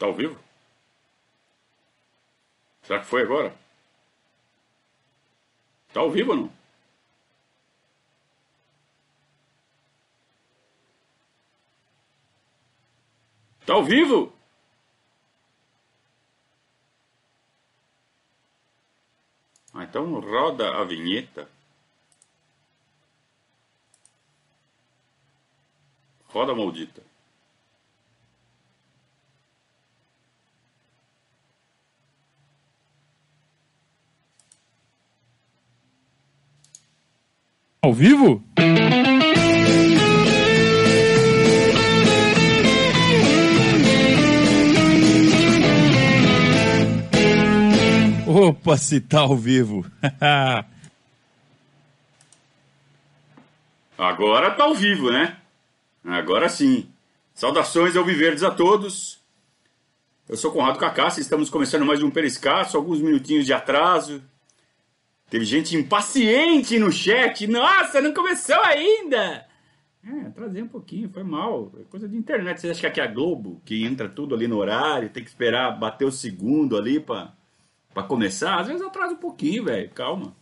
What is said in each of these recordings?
Tá ao vivo? Será que foi agora? Tá ao vivo ou não? Tá ao vivo? Ah, então roda a vinheta. Roda maldita. Ao vivo? Opa, se tá ao vivo. Agora tá ao vivo, né? Agora sim. Saudações ao Viverdes a todos. Eu sou Conrado Cacassi, estamos começando mais um Periscaço, alguns minutinhos de atraso. Teve gente impaciente no chat. Nossa, não começou ainda! É, atrasei um pouquinho, foi mal. É coisa de internet. Você acha que aqui é a Globo, que entra tudo ali no horário, tem que esperar bater o segundo ali pra, pra começar? Às vezes atrasa um pouquinho, velho. Calma.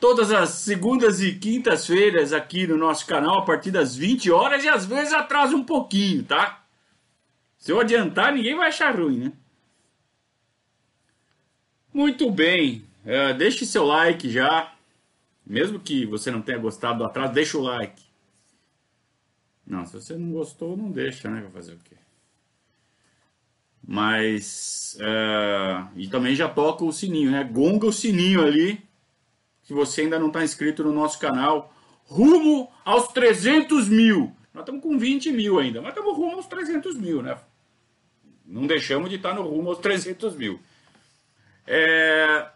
Todas as segundas e quintas-feiras aqui no nosso canal, a partir das 20 horas, e às vezes atrasa um pouquinho, tá? Se eu adiantar, ninguém vai achar ruim, né? Muito bem. Uh, deixe seu like já. Mesmo que você não tenha gostado do atraso, deixa o like. Não, se você não gostou, não deixa, né? Vai fazer o quê? Mas. Uh, e também já toca o sininho, né? Gonga o sininho ali. Se você ainda não está inscrito no nosso canal. Rumo aos 300 mil. Nós estamos com 20 mil ainda, mas estamos rumo aos 300 mil, né? Não deixamos de estar no rumo aos 300 mil. É...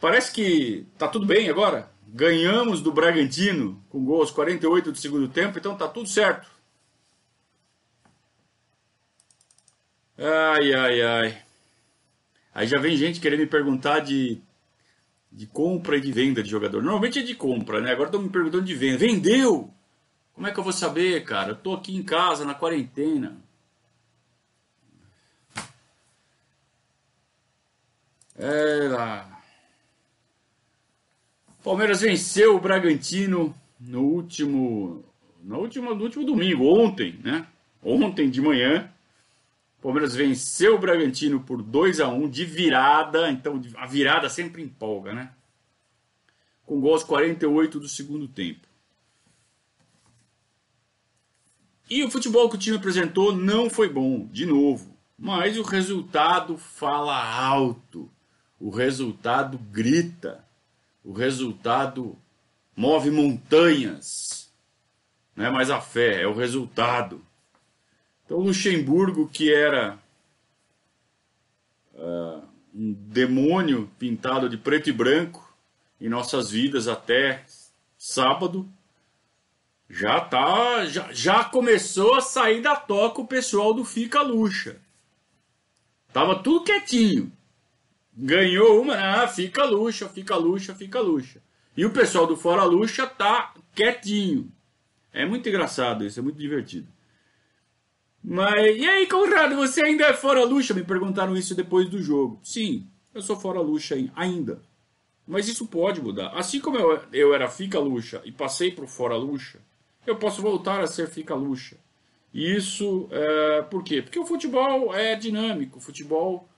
Parece que tá tudo bem agora. Ganhamos do Bragantino com gols 48 do segundo tempo, então tá tudo certo. Ai, ai, ai. Aí já vem gente querendo me perguntar de, de compra e de venda de jogador. Normalmente é de compra, né? Agora estão me perguntando de venda. Vendeu? Como é que eu vou saber, cara? Eu tô aqui em casa, na quarentena. É lá. Palmeiras venceu o Bragantino no último, no último, no último domingo, ontem, né? Ontem de manhã. Palmeiras venceu o Bragantino por 2 a 1 de virada, então a virada sempre empolga, né? Com gols 48 do segundo tempo. E o futebol que o time apresentou não foi bom, de novo. Mas o resultado fala alto. O resultado grita. O resultado move montanhas. Não é mais a fé, é o resultado. Então, Luxemburgo, que era uh, um demônio pintado de preto e branco em nossas vidas até sábado, já tá, já, já começou a sair da toca o pessoal do Fica Luxa. Tava tudo quietinho. Ganhou uma, ah, fica luxa, fica luxa, fica luxa. E o pessoal do Fora Luxa tá quietinho. É muito engraçado isso, é muito divertido. Mas, e aí, Conrado, você ainda é Fora Luxa? Me perguntaram isso depois do jogo. Sim, eu sou Fora Luxa ainda. Mas isso pode mudar. Assim como eu, eu era Fica Luxa e passei para o Fora Luxa, eu posso voltar a ser Fica Luxa. E isso, é, por quê? Porque o futebol é dinâmico, o futebol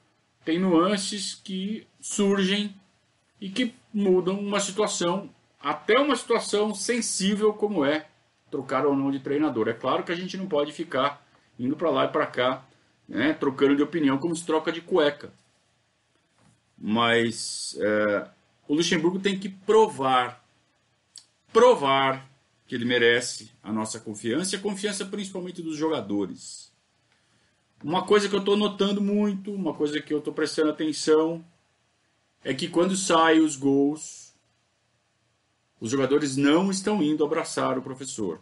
tem nuances que surgem e que mudam uma situação, até uma situação sensível como é trocar ou não de treinador. É claro que a gente não pode ficar indo para lá e para cá, né, trocando de opinião como se troca de cueca. Mas é, o Luxemburgo tem que provar, provar que ele merece a nossa confiança e a confiança principalmente dos jogadores. Uma coisa que eu estou notando muito, uma coisa que eu estou prestando atenção, é que quando saem os gols, os jogadores não estão indo abraçar o professor,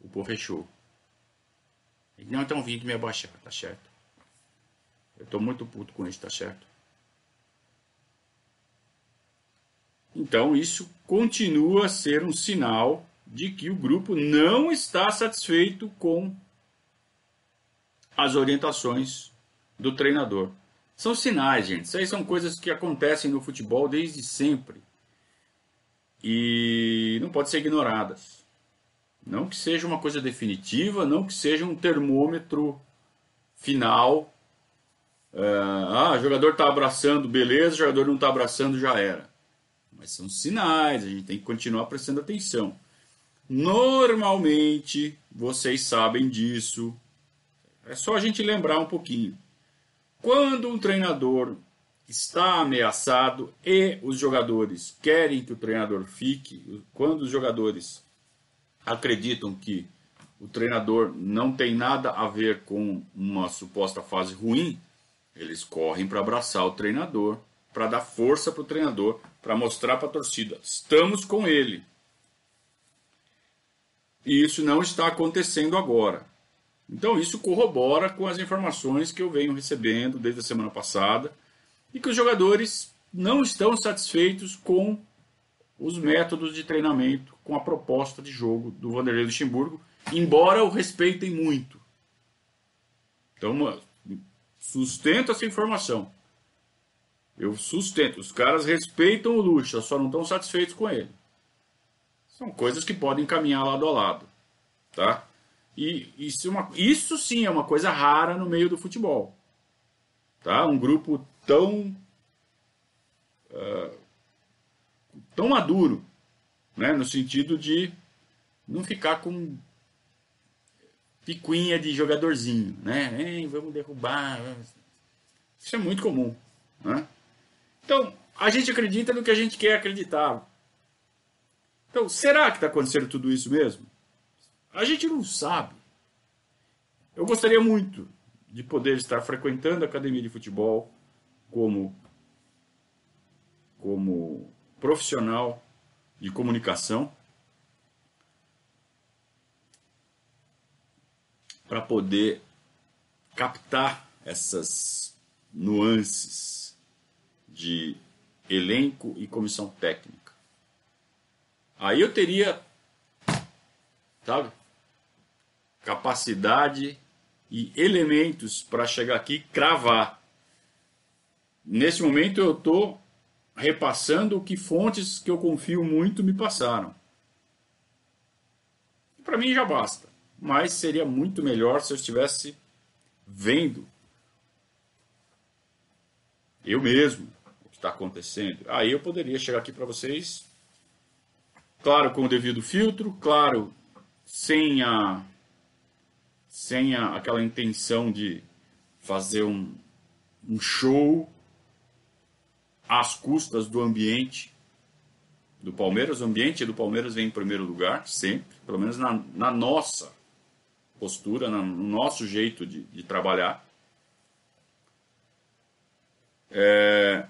o professor. Eles não estão vindo me abaixar, tá certo? Eu estou muito puto com isso, tá certo? Então isso continua a ser um sinal de que o grupo não está satisfeito com as orientações do treinador. São sinais, gente. Isso aí são coisas que acontecem no futebol desde sempre. E não pode ser ignoradas. Não que seja uma coisa definitiva, não que seja um termômetro final. ah, o jogador está abraçando, beleza, o jogador não está abraçando, já era. Mas são sinais, a gente tem que continuar prestando atenção. Normalmente, vocês sabem disso. É só a gente lembrar um pouquinho. Quando um treinador está ameaçado e os jogadores querem que o treinador fique, quando os jogadores acreditam que o treinador não tem nada a ver com uma suposta fase ruim, eles correm para abraçar o treinador, para dar força para o treinador, para mostrar para a torcida: estamos com ele. E isso não está acontecendo agora. Então isso corrobora com as informações que eu venho recebendo desde a semana passada e que os jogadores não estão satisfeitos com os métodos de treinamento, com a proposta de jogo do Vanderlei Luxemburgo, embora o respeitem muito. Então, sustento essa informação. Eu sustento. Os caras respeitam o Luxa, só não estão satisfeitos com ele. São coisas que podem caminhar lado a lado. Tá? E isso, é uma, isso sim é uma coisa rara no meio do futebol. Tá? Um grupo tão uh, tão maduro, né? no sentido de não ficar com picuinha de jogadorzinho, né? Ei, vamos derrubar. Isso é muito comum, né? Então, a gente acredita no que a gente quer acreditar. Então, será que está acontecendo tudo isso mesmo? A gente não sabe. Eu gostaria muito de poder estar frequentando a academia de futebol como como profissional de comunicação para poder captar essas nuances de elenco e comissão técnica. Aí eu teria, sabe, capacidade e elementos para chegar aqui e cravar. Nesse momento eu estou repassando o que fontes que eu confio muito me passaram. Para mim já basta, mas seria muito melhor se eu estivesse vendo eu mesmo o que está acontecendo. Aí eu poderia chegar aqui para vocês, claro, com o devido filtro, claro, sem a sem a, aquela intenção de fazer um, um show às custas do ambiente do Palmeiras. O ambiente do Palmeiras vem em primeiro lugar, sempre, pelo menos na, na nossa postura, no nosso jeito de, de trabalhar. É...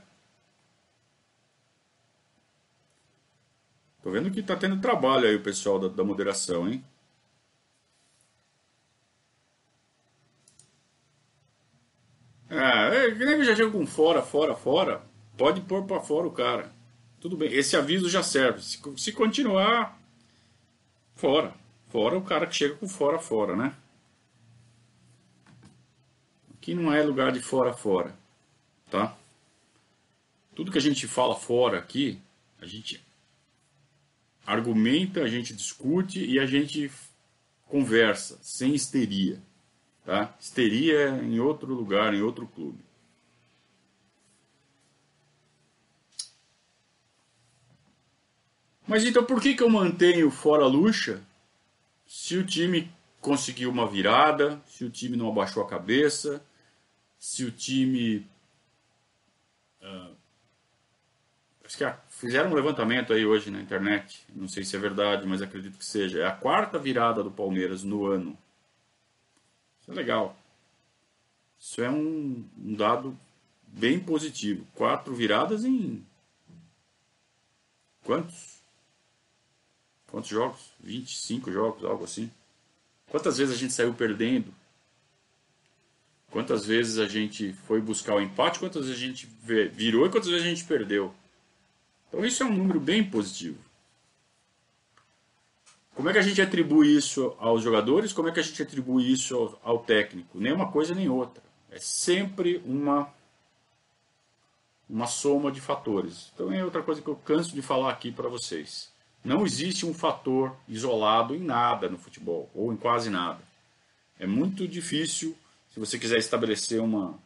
Tô vendo que tá tendo trabalho aí o pessoal da, da moderação, hein? Ah, é, que nem já chega com fora, fora, fora. Pode pôr para fora o cara. Tudo bem, esse aviso já serve. Se, se continuar, fora. Fora o cara que chega com fora, fora, né? Aqui não é lugar de fora, fora. Tá? Tudo que a gente fala fora aqui, a gente argumenta, a gente discute e a gente conversa, sem histeria. Tá? Histeria em outro lugar, em outro clube. Mas então por que, que eu mantenho fora Luxa se o time conseguiu uma virada, se o time não abaixou a cabeça, se o time. Uh, acho que fizeram um levantamento aí hoje na internet, não sei se é verdade, mas acredito que seja. É a quarta virada do Palmeiras no ano. Isso é legal. Isso é um, um dado bem positivo. Quatro viradas em. Quantos? Quantos jogos? 25 jogos, algo assim. Quantas vezes a gente saiu perdendo? Quantas vezes a gente foi buscar o empate? Quantas vezes a gente virou e quantas vezes a gente perdeu? Então isso é um número bem positivo. Como é que a gente atribui isso aos jogadores? Como é que a gente atribui isso ao, ao técnico? Nem uma coisa nem outra. É sempre uma uma soma de fatores. Então é outra coisa que eu canso de falar aqui para vocês. Não existe um fator isolado em nada no futebol, ou em quase nada. É muito difícil, se você quiser estabelecer uma,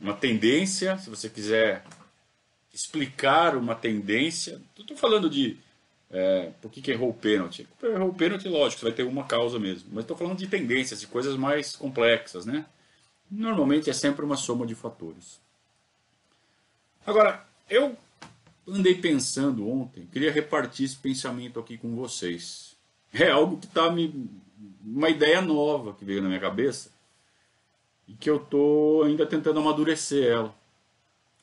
uma tendência, se você quiser explicar uma tendência. Estou falando de é, por que, que errou o pênalti. Errou o pênalti, lógico, você vai ter uma causa mesmo. Mas estou falando de tendências, de coisas mais complexas, né? Normalmente é sempre uma soma de fatores. Agora, eu andei pensando ontem, queria repartir esse pensamento aqui com vocês. É algo que está me. uma ideia nova que veio na minha cabeça e que eu estou ainda tentando amadurecer ela.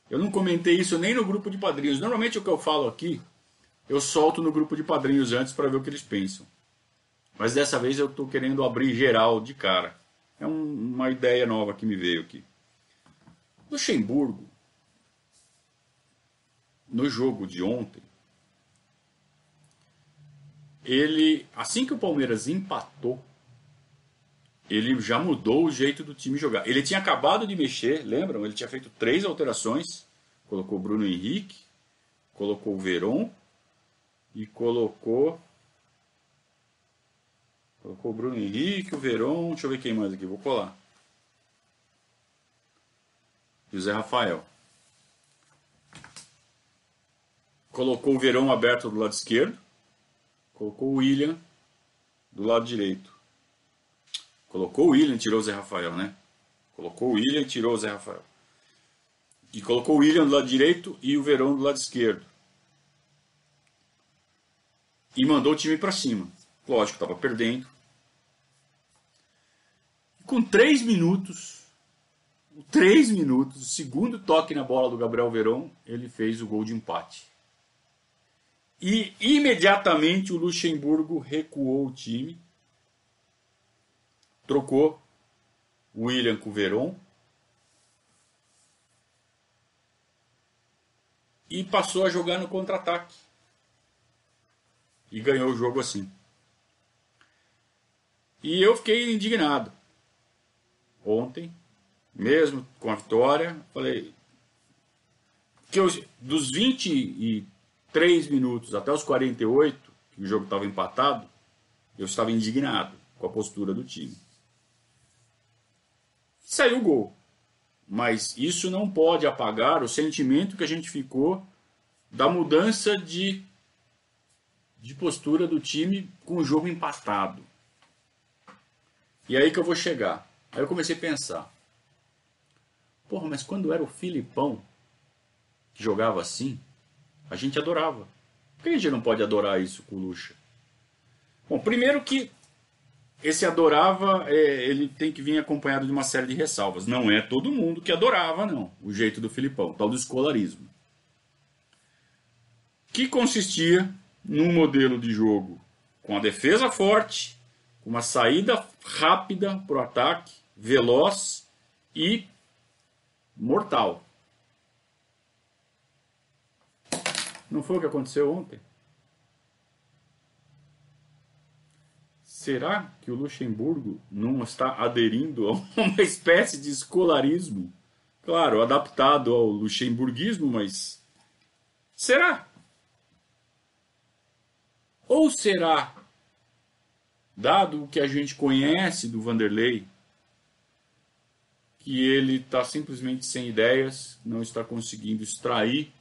Eu não comentei isso nem no grupo de padrinhos. Normalmente o que eu falo aqui, eu solto no grupo de padrinhos antes para ver o que eles pensam. Mas dessa vez eu estou querendo abrir geral de cara. É um, uma ideia nova que me veio aqui. Luxemburgo no jogo de ontem, ele, assim que o Palmeiras empatou, ele já mudou o jeito do time jogar. Ele tinha acabado de mexer, lembram? Ele tinha feito três alterações. Colocou Bruno Henrique, colocou o Veron e colocou. Colocou o Bruno Henrique, o Veron. Deixa eu ver quem mais aqui, vou colar. José Rafael. colocou o Verão aberto do lado esquerdo, colocou o William do lado direito. Colocou o William, tirou o Zé Rafael, né? Colocou o William e tirou o Zé Rafael. E colocou o William do lado direito e o Verão do lado esquerdo. E mandou o time para cima. Lógico, estava perdendo. Com três minutos, três minutos, o segundo toque na bola do Gabriel Verão, ele fez o gol de empate. E imediatamente o Luxemburgo recuou o time, trocou o William com o Veron e passou a jogar no contra-ataque. E ganhou o jogo assim. E eu fiquei indignado. Ontem, mesmo com a vitória, falei que eu, dos 20 e 3 minutos até os 48, que o jogo estava empatado, eu estava indignado com a postura do time. Saiu o gol. Mas isso não pode apagar o sentimento que a gente ficou da mudança de, de postura do time com o jogo empatado. E aí que eu vou chegar. Aí eu comecei a pensar. Porra, mas quando era o Filipão que jogava assim, a gente adorava. Por que a gente não pode adorar isso com o Lucha? Bom, primeiro que esse adorava, é, ele tem que vir acompanhado de uma série de ressalvas. Não é todo mundo que adorava, não, o jeito do Filipão, tal do escolarismo. Que consistia num modelo de jogo com a defesa forte, uma saída rápida para o ataque, veloz e mortal. Não foi o que aconteceu ontem? Será que o Luxemburgo não está aderindo a uma espécie de escolarismo? Claro, adaptado ao luxemburguismo, mas será? Ou será, dado o que a gente conhece do Vanderlei, que ele está simplesmente sem ideias, não está conseguindo extrair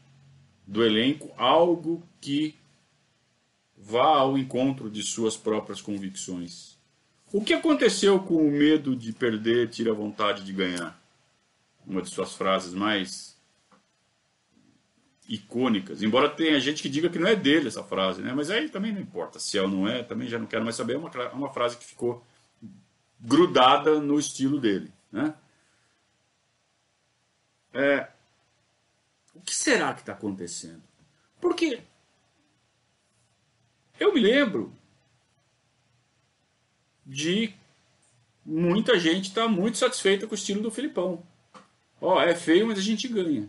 do elenco algo que vá ao encontro de suas próprias convicções. O que aconteceu com o medo de perder tira a vontade de ganhar? Uma de suas frases mais icônicas. Embora tenha gente que diga que não é dele essa frase, né? Mas aí também não importa se é ou não é, também já não quero mais saber. É uma, uma frase que ficou grudada no estilo dele, né? É, o que será que está acontecendo? Porque eu me lembro de muita gente estar tá muito satisfeita com o estilo do Filipão. Ó, oh, é feio, mas a gente ganha.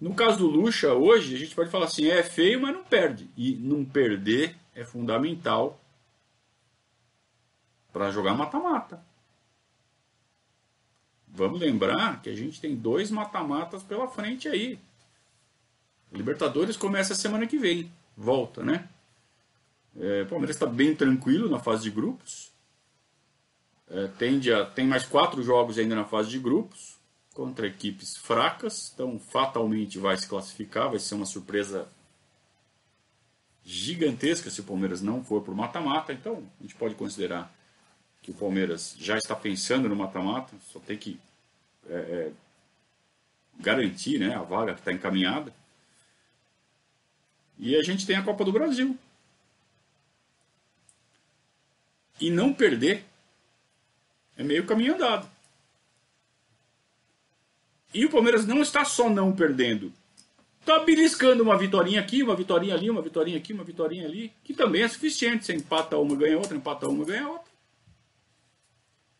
No caso do Lucha, hoje, a gente pode falar assim: é feio, mas não perde. E não perder é fundamental para jogar mata-mata. Vamos lembrar que a gente tem dois mata-matas pela frente aí. Libertadores começa semana que vem. Volta, né? É, o Palmeiras está bem tranquilo na fase de grupos. É, tende a, tem mais quatro jogos ainda na fase de grupos contra equipes fracas, então fatalmente vai se classificar, vai ser uma surpresa gigantesca se o Palmeiras não for por mata-mata. Então a gente pode considerar que o Palmeiras já está pensando no mata-mata, só tem que é, é, garantir né, a vaga que está encaminhada. E a gente tem a Copa do Brasil. E não perder é meio caminho andado. E o Palmeiras não está só não perdendo. Está beliscando uma vitória aqui, uma vitória ali, uma vitória aqui, uma vitória ali, que também é suficiente. Você empata uma, ganha outra, empata uma, ganha outra.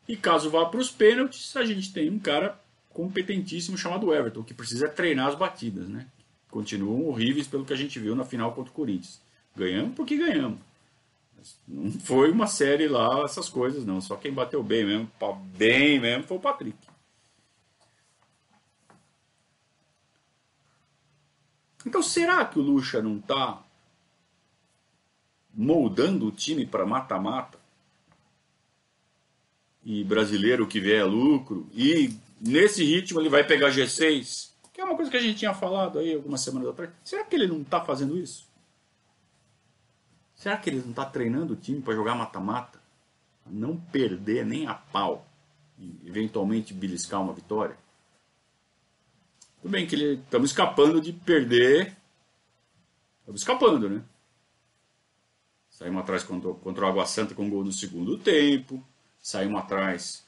E caso vá para os pênaltis, a gente tem um cara competentíssimo chamado Everton, que precisa treinar as batidas, né? Continuam horríveis pelo que a gente viu na final contra o Corinthians. Ganhamos porque ganhamos. Não foi uma série lá, essas coisas, não. Só quem bateu bem mesmo, bem mesmo, foi o Patrick. Então será que o Lucha não está moldando o time para mata-mata? E brasileiro que vier é lucro. E nesse ritmo ele vai pegar G6. Que é uma coisa que a gente tinha falado aí algumas semanas atrás. Será que ele não está fazendo isso? Será que ele não está treinando o time para jogar mata-mata? Não perder nem a pau e eventualmente beliscar uma vitória? Tudo bem que estamos escapando de perder. Estamos escapando, né? Saímos atrás contra, contra o Água Santa com um gol no segundo tempo. Saímos atrás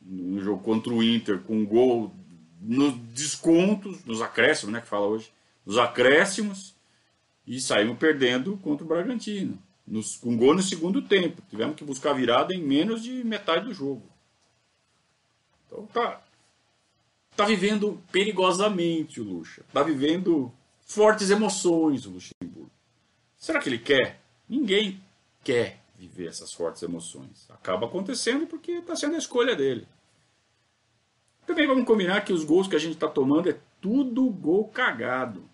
no jogo contra o Inter com um gol nos descontos, nos acréscimos, né? Que fala hoje. Nos acréscimos e saímos perdendo contra o Bragantino. Nos, com gol no segundo tempo. Tivemos que buscar virada em menos de metade do jogo. Então tá. Tá vivendo perigosamente o Lucha. Tá vivendo fortes emoções o Luxemburgo. Será que ele quer? Ninguém quer viver essas fortes emoções. Acaba acontecendo porque está sendo a escolha dele. Também vamos combinar que os gols que a gente está tomando é tudo gol cagado.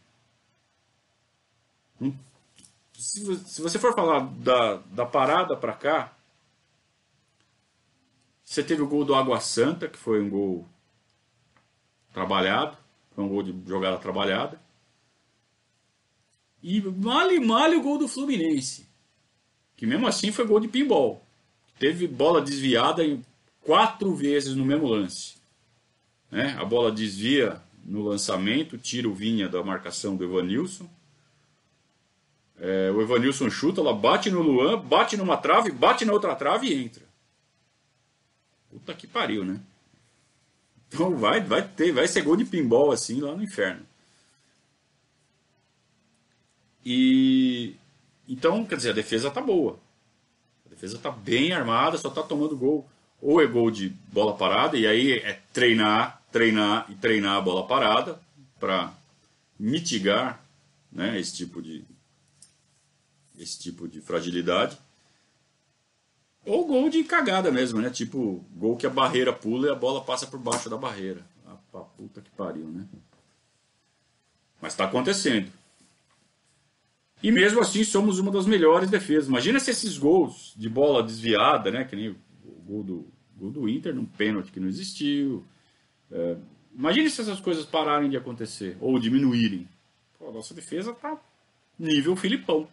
Se, se você for falar da, da parada para cá, você teve o gol do Água Santa, que foi um gol trabalhado, foi um gol de jogada trabalhada. E male male o gol do Fluminense, que mesmo assim foi gol de pinball. Teve bola desviada em quatro vezes no mesmo lance. Né? A bola desvia no lançamento, tira o Vinha da marcação do Evanilson. É, o Evanilson chuta, ela bate no Luan, bate numa trave, bate na outra trave e entra. Puta que pariu, né? Então vai, vai ter, vai ser gol de pinball assim lá no inferno. E então, quer dizer, a defesa tá boa. A defesa tá bem armada, só tá tomando gol. Ou é gol de bola parada, e aí é treinar, treinar e treinar a bola parada para mitigar né, esse tipo de, esse tipo de fragilidade. Ou gol de cagada mesmo, né? Tipo, gol que a barreira pula e a bola passa por baixo da barreira. A, a puta que pariu, né? Mas está acontecendo. E mesmo assim somos uma das melhores defesas. Imagina se esses gols de bola desviada, né? Que nem o gol do, gol do Inter num pênalti que não existiu. É, imagine se essas coisas pararem de acontecer ou diminuírem. Pô, a nossa defesa tá nível Filipão.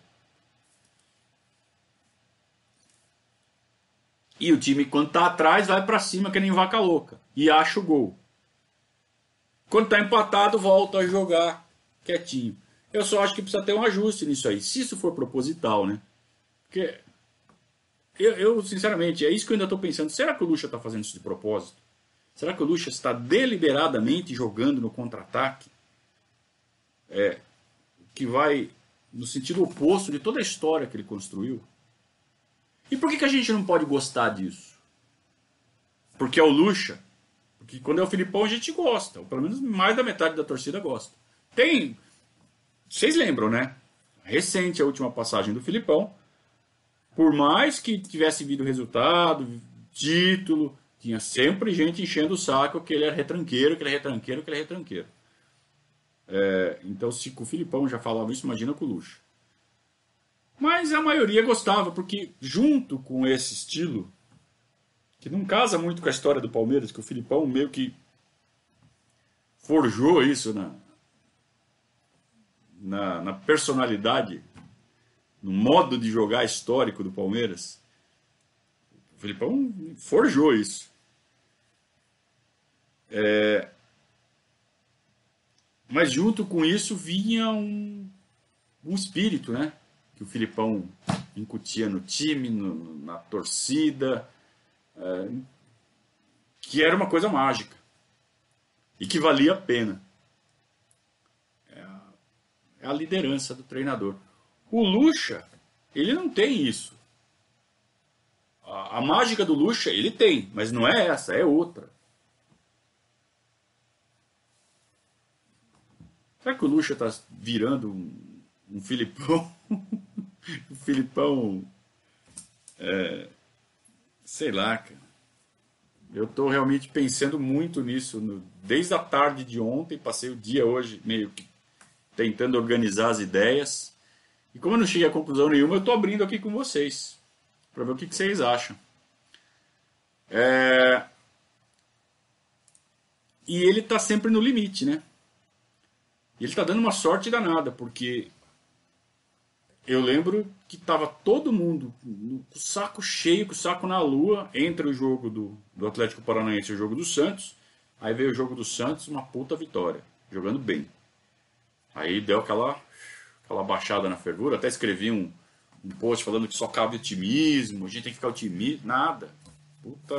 E o time, quando tá atrás, vai para cima que nem vaca louca. E acha o gol. Quando tá empatado, volta a jogar quietinho. Eu só acho que precisa ter um ajuste nisso aí. Se isso for proposital, né? Porque eu, eu sinceramente, é isso que eu ainda estou pensando. Será que o Lucha está fazendo isso de propósito? Será que o Lucha está deliberadamente jogando no contra-ataque? É, que vai no sentido oposto de toda a história que ele construiu? E por que, que a gente não pode gostar disso? Porque é o Lucha. Porque quando é o Filipão a gente gosta. Ou pelo menos mais da metade da torcida gosta. Tem. Vocês lembram, né? Recente a última passagem do Filipão. Por mais que tivesse vindo resultado, título, tinha sempre gente enchendo o saco que ele era retranqueiro, que ele é retranqueiro, que ele é retranqueiro. É, então, se com o Filipão já falava isso, imagina com o Lucha. Mas a maioria gostava, porque junto com esse estilo, que não casa muito com a história do Palmeiras, que o Filipão meio que forjou isso na, na, na personalidade, no modo de jogar histórico do Palmeiras. O Filipão forjou isso. É, mas junto com isso vinha um, um espírito, né? Que o Filipão incutia no time, no, na torcida, é, que era uma coisa mágica e que valia a pena. É a, é a liderança do treinador. O Lucha, ele não tem isso. A, a mágica do Lucha, ele tem, mas não é essa, é outra. Será que o Lucha está virando um, um Filipão? um Filipão. É, sei lá, cara. Eu estou realmente pensando muito nisso. No, desde a tarde de ontem, passei o dia hoje meio que tentando organizar as ideias. E como eu não cheguei a conclusão nenhuma, eu estou abrindo aqui com vocês. Para ver o que, que vocês acham. É... E ele está sempre no limite, né? Ele está dando uma sorte danada, porque eu lembro que estava todo mundo com o saco cheio, com o saco na lua, entre o jogo do, do Atlético Paranaense e o jogo do Santos. Aí veio o jogo do Santos, uma puta vitória, jogando bem. Aí deu aquela, aquela baixada na fervura, até escrevi um, um post falando que só cabe otimismo, a gente tem que ficar otimista, nada. Puta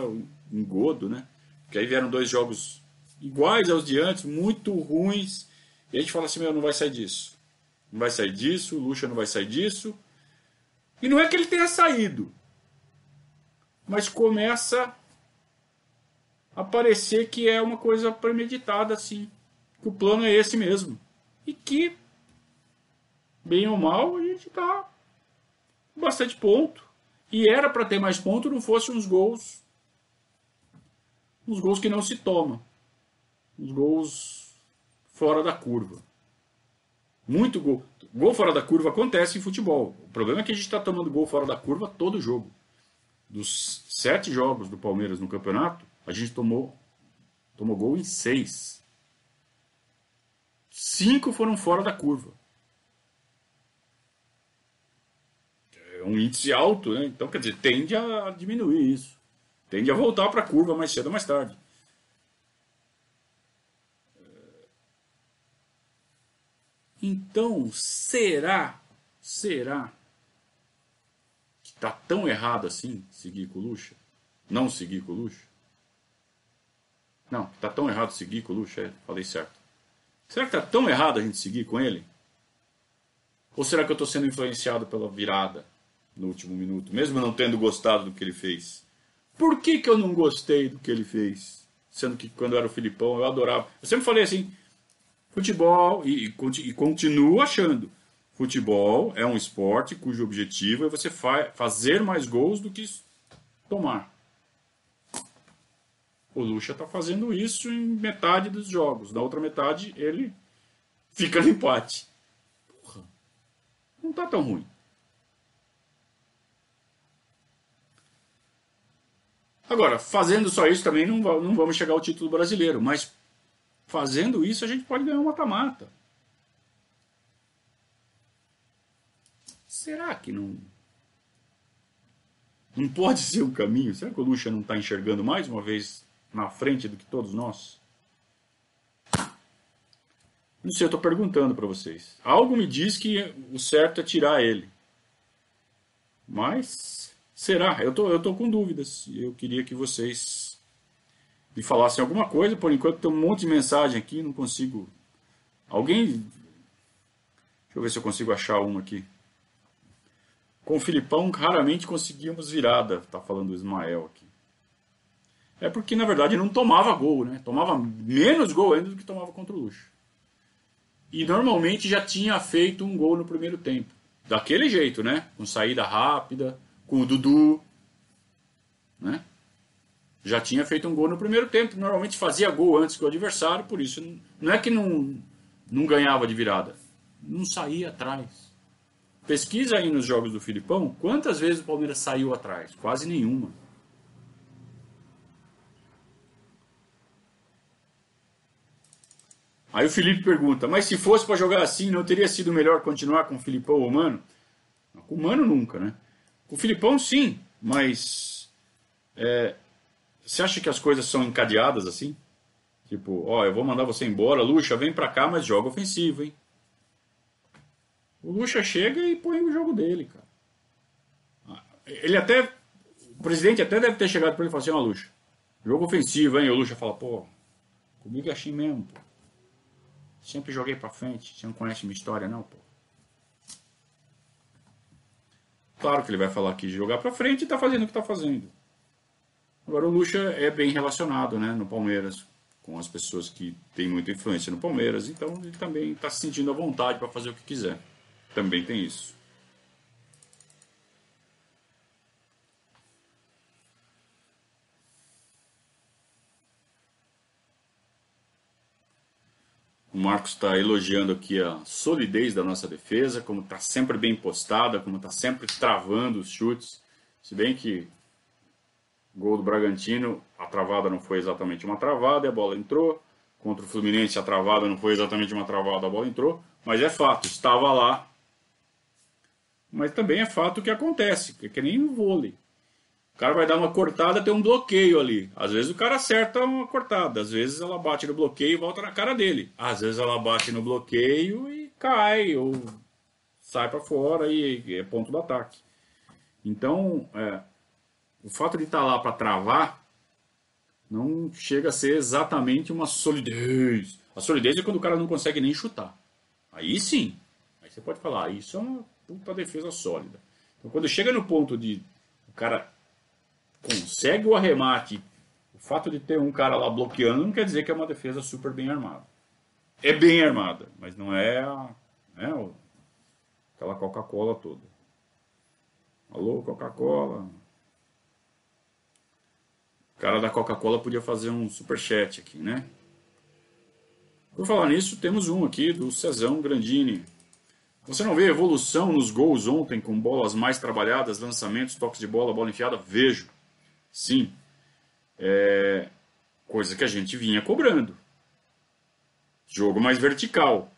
engodo, né? Porque aí vieram dois jogos iguais aos de antes, muito ruins, e a gente fala assim, meu, não vai sair disso. Não vai sair disso, o Lucha não vai sair disso. E não é que ele tenha saído, mas começa a parecer que é uma coisa premeditada, assim. Que o plano é esse mesmo. E que, bem ou mal, a gente tá com bastante ponto. E era para ter mais ponto, não fosse uns gols. Uns gols que não se toma. Uns gols fora da curva. Muito gol. Gol fora da curva acontece em futebol. O problema é que a gente está tomando gol fora da curva todo jogo. Dos sete jogos do Palmeiras no campeonato, a gente tomou, tomou gol em seis. Cinco foram fora da curva. É um índice alto, né? Então, quer dizer, tende a diminuir isso. Tende a voltar para a curva mais cedo ou mais tarde. Então, será, será que tá tão errado assim seguir com o Lucha? Não seguir com o Lucha? Não, tá tão errado seguir com o Lucha, é, falei certo. Será que tá tão errado a gente seguir com ele? Ou será que eu estou sendo influenciado pela virada no último minuto, mesmo não tendo gostado do que ele fez? Por que, que eu não gostei do que ele fez? Sendo que quando eu era o Filipão eu adorava. Eu sempre falei assim: Futebol, e, e continuo achando, futebol é um esporte cujo objetivo é você fa fazer mais gols do que tomar. O Lucha está fazendo isso em metade dos jogos. Na outra metade, ele fica no empate. Porra, não está tão ruim. Agora, fazendo só isso também não, não vamos chegar ao título brasileiro, mas Fazendo isso, a gente pode ganhar um mata-mata. Será que não. Não pode ser o caminho? Será que o Lucha não está enxergando mais uma vez na frente do que todos nós? Não sei, eu estou perguntando para vocês. Algo me diz que o certo é tirar ele. Mas será? Eu tô, eu tô com dúvidas. Eu queria que vocês me falassem alguma coisa. Por enquanto tem um monte de mensagem aqui, não consigo. Alguém. Deixa eu ver se eu consigo achar uma aqui. Com o Filipão, raramente conseguíamos virada, tá falando o Ismael aqui. É porque, na verdade, não tomava gol, né? Tomava menos gol ainda do que tomava contra o Luxo. E normalmente já tinha feito um gol no primeiro tempo. Daquele jeito, né? Com saída rápida, com o Dudu, né? Já tinha feito um gol no primeiro tempo, normalmente fazia gol antes que o adversário, por isso não é que não, não ganhava de virada, não saía atrás. Pesquisa aí nos jogos do Filipão, quantas vezes o Palmeiras saiu atrás? Quase nenhuma. Aí o Felipe pergunta, mas se fosse para jogar assim, não teria sido melhor continuar com o Filipão ou o Mano? Com o Mano nunca, né? Com o Filipão sim, mas é, você acha que as coisas são encadeadas assim? Tipo, ó, eu vou mandar você embora, Lucha, vem pra cá, mas joga ofensivo, hein? O Lucha chega e põe o jogo dele, cara. Ele até, o presidente até deve ter chegado para ele e falado assim, ó, Lucha, jogo ofensivo, hein? E o Lucha fala, pô, comigo é assim mesmo, pô. Sempre joguei para frente. Você não conhece minha história, não, pô. Claro que ele vai falar aqui de jogar para frente e tá fazendo o que tá fazendo. Agora o Lucha é bem relacionado, né, no Palmeiras, com as pessoas que têm muita influência no Palmeiras, então ele também está se sentindo à vontade para fazer o que quiser. Também tem isso. O Marcos está elogiando aqui a solidez da nossa defesa, como está sempre bem postada, como está sempre travando os chutes. Se bem que gol do Bragantino, a travada não foi exatamente uma travada, a bola entrou. Contra o Fluminense, a travada não foi exatamente uma travada, a bola entrou. Mas é fato, estava lá. Mas também é fato que acontece, que é que nem no vôlei. O cara vai dar uma cortada, tem um bloqueio ali. Às vezes o cara acerta uma cortada, às vezes ela bate no bloqueio e volta na cara dele. Às vezes ela bate no bloqueio e cai, ou sai para fora e é ponto do ataque. Então, é, o fato de estar tá lá para travar não chega a ser exatamente uma solidez. A solidez é quando o cara não consegue nem chutar. Aí sim, aí você pode falar, ah, isso é uma puta defesa sólida. Então, quando chega no ponto de o cara consegue o arremate, o fato de ter um cara lá bloqueando não quer dizer que é uma defesa super bem armada. É bem armada, mas não é, né, aquela Coca-Cola toda. Alô, Coca-Cola. O cara da Coca-Cola podia fazer um super chat aqui, né? Por falar nisso, temos um aqui do Cezão Grandini. Você não vê evolução nos gols ontem com bolas mais trabalhadas, lançamentos, toques de bola, bola enfiada? Vejo. Sim. É coisa que a gente vinha cobrando. Jogo mais vertical.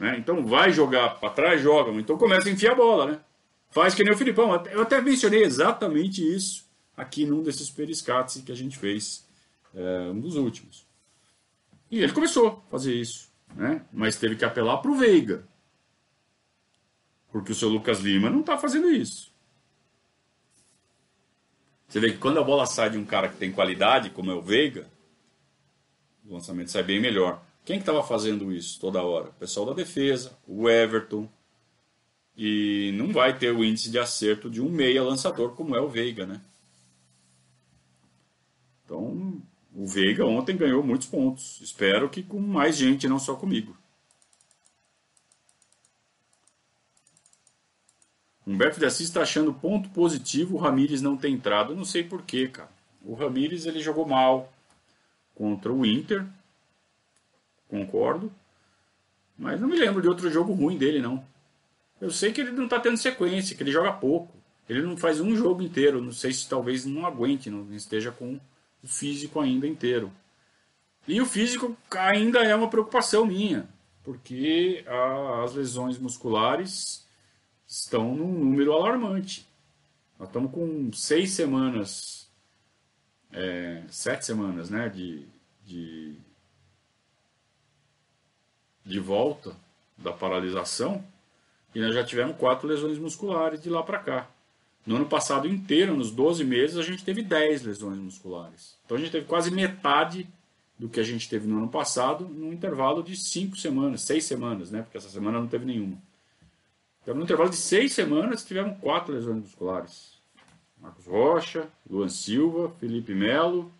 Né? Então vai jogar para trás, joga. Então começa a enfiar a bola. Né? Faz que nem o Filipão. Eu até mencionei exatamente isso aqui num desses periscates que a gente fez, é, um dos últimos. E ele começou a fazer isso. Né? Mas teve que apelar para o Veiga. Porque o seu Lucas Lima não está fazendo isso. Você vê que quando a bola sai de um cara que tem qualidade, como é o Veiga, o lançamento sai bem melhor. Quem que estava fazendo isso toda hora? O pessoal da defesa, o Everton. E não vai ter o índice de acerto de um meia lançador como é o Veiga, né? Então, o Veiga ontem ganhou muitos pontos. Espero que com mais gente, não só comigo. Humberto de Assis está achando ponto positivo o Ramires não ter entrado. Não sei porquê, cara. O Ramires ele jogou mal contra o Inter. Concordo. Mas não me lembro de outro jogo ruim dele, não. Eu sei que ele não está tendo sequência, que ele joga pouco. Ele não faz um jogo inteiro. Não sei se talvez não aguente, não esteja com físico ainda inteiro. E o físico ainda é uma preocupação minha, porque as lesões musculares estão num número alarmante. Nós estamos com seis semanas, é, sete semanas, né, de, de, de volta da paralisação e nós já tivemos quatro lesões musculares de lá para cá. No ano passado inteiro, nos 12 meses, a gente teve 10 lesões musculares. Então a gente teve quase metade do que a gente teve no ano passado, num intervalo de 5 semanas, 6 semanas, né? Porque essa semana não teve nenhuma. Então, no intervalo de seis semanas, tivemos quatro lesões musculares. Marcos Rocha, Luan Silva, Felipe Melo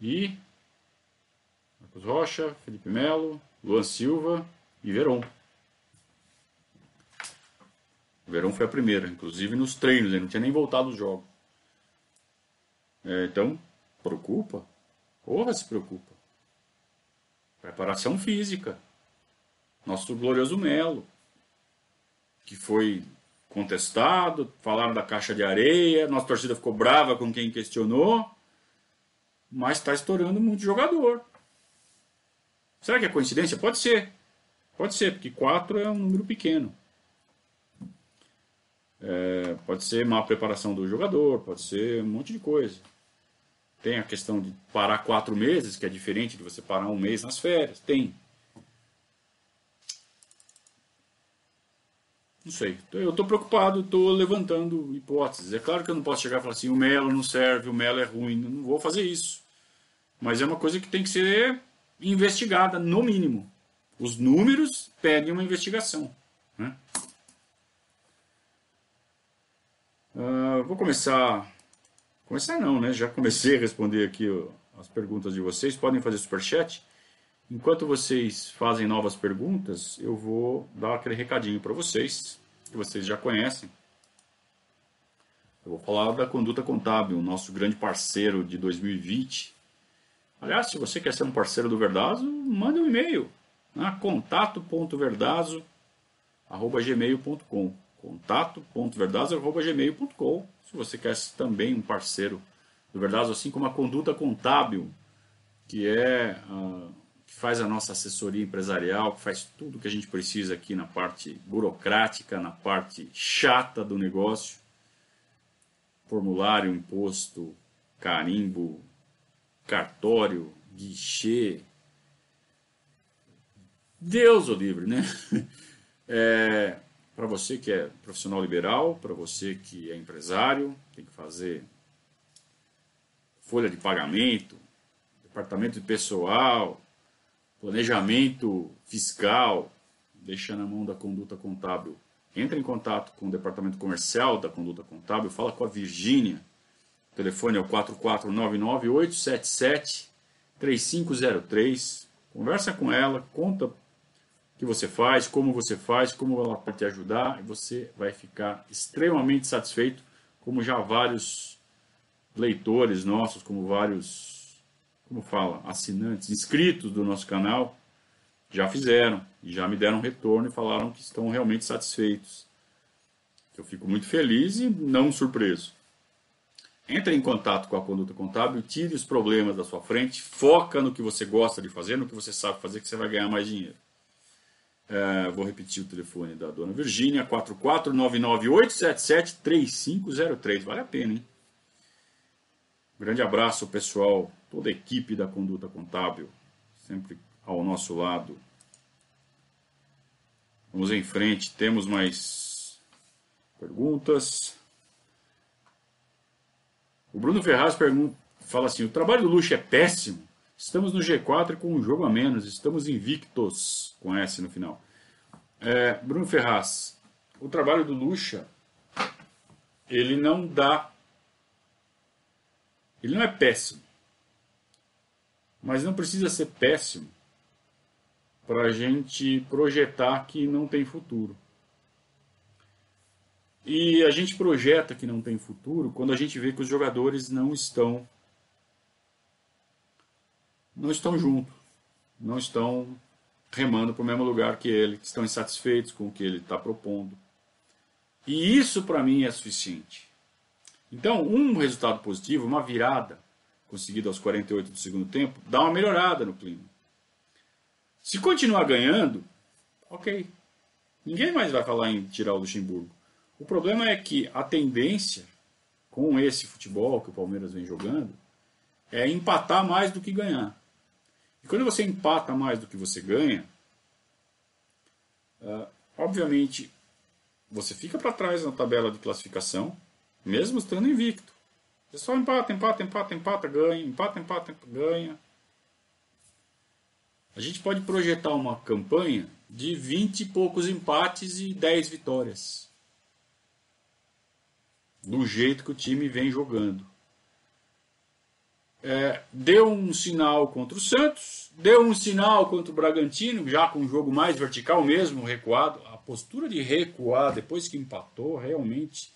e Marcos Rocha, Felipe Melo, Luan Silva e Veron. Verão foi a primeira, inclusive nos treinos, ele não tinha nem voltado os jogos. É, então, preocupa. Porra, se preocupa. Preparação física. Nosso glorioso Melo, que foi contestado, falaram da caixa de areia, nossa torcida ficou brava com quem questionou, mas está estourando muito jogador. Será que é coincidência? Pode ser. Pode ser, porque 4 é um número pequeno. É, pode ser má preparação do jogador, pode ser um monte de coisa. Tem a questão de parar quatro meses, que é diferente de você parar um mês nas férias. Tem. Não sei. Eu estou preocupado, estou levantando hipóteses. É claro que eu não posso chegar e falar assim: o Melo não serve, o Melo é ruim. Não vou fazer isso. Mas é uma coisa que tem que ser investigada, no mínimo. Os números pedem uma investigação. Né? Uh, vou começar. Começar não, né? Já comecei a responder aqui as perguntas de vocês. Podem fazer superchat. Enquanto vocês fazem novas perguntas, eu vou dar aquele recadinho para vocês, que vocês já conhecem. Eu vou falar da Conduta Contábil, nosso grande parceiro de 2020. Aliás, se você quer ser um parceiro do Verdazo, manda um e-mail na contato.verdazo.gmail.com contato.verdazo.gmail.com Se você quer ser também um parceiro do Verdazo, assim como a Conduta Contábil, que é... Uh, que faz a nossa assessoria empresarial, que faz tudo que a gente precisa aqui na parte burocrática, na parte chata do negócio. Formulário, imposto, carimbo, cartório, guichê. Deus o livre, né? É, para você que é profissional liberal, para você que é empresário, tem que fazer folha de pagamento, departamento de pessoal, planejamento fiscal, deixa na mão da conduta contábil. Entra em contato com o departamento comercial da conduta contábil, fala com a Virgínia. O telefone é o 4499-877-3503. Conversa com ela, conta que você faz, como você faz, como ela pode te ajudar e você vai ficar extremamente satisfeito, como já vários leitores nossos, como vários como fala, assinantes, inscritos do nosso canal, já fizeram, e já me deram retorno e falaram que estão realmente satisfeitos. Eu fico muito feliz e não surpreso. Entre em contato com a conduta contábil, tire os problemas da sua frente, foca no que você gosta de fazer, no que você sabe fazer, que você vai ganhar mais dinheiro. É, vou repetir o telefone da dona Virgínia, 44998773503. Vale a pena, hein? grande abraço, pessoal toda a equipe da Conduta Contábil, sempre ao nosso lado. Vamos em frente, temos mais perguntas. O Bruno Ferraz pergunta, fala assim: o trabalho do Luxo é péssimo. Estamos no G4 com um jogo a menos, estamos invictos com S no final. É, Bruno Ferraz, o trabalho do Lucha, ele não dá. Ele não é péssimo. Mas não precisa ser péssimo para a gente projetar que não tem futuro. E a gente projeta que não tem futuro quando a gente vê que os jogadores não estão não estão juntos, não estão remando para o mesmo lugar que ele, que estão insatisfeitos com o que ele está propondo. E isso para mim é suficiente. Então, um resultado positivo, uma virada, conseguido aos 48 do segundo tempo, dá uma melhorada no clima. Se continuar ganhando, ok. Ninguém mais vai falar em tirar o Luxemburgo. O problema é que a tendência com esse futebol que o Palmeiras vem jogando é empatar mais do que ganhar. E quando você empata mais do que você ganha, uh, obviamente você fica para trás na tabela de classificação, mesmo estando invicto. Você só empata, empata, empata, empata, ganha, empata, empata, ganha. A gente pode projetar uma campanha de 20 e poucos empates e 10 vitórias. Do jeito que o time vem jogando. É, deu um sinal contra o Santos, deu um sinal contra o Bragantino, já com um jogo mais vertical mesmo, recuado, postura de recuar depois que empatou, realmente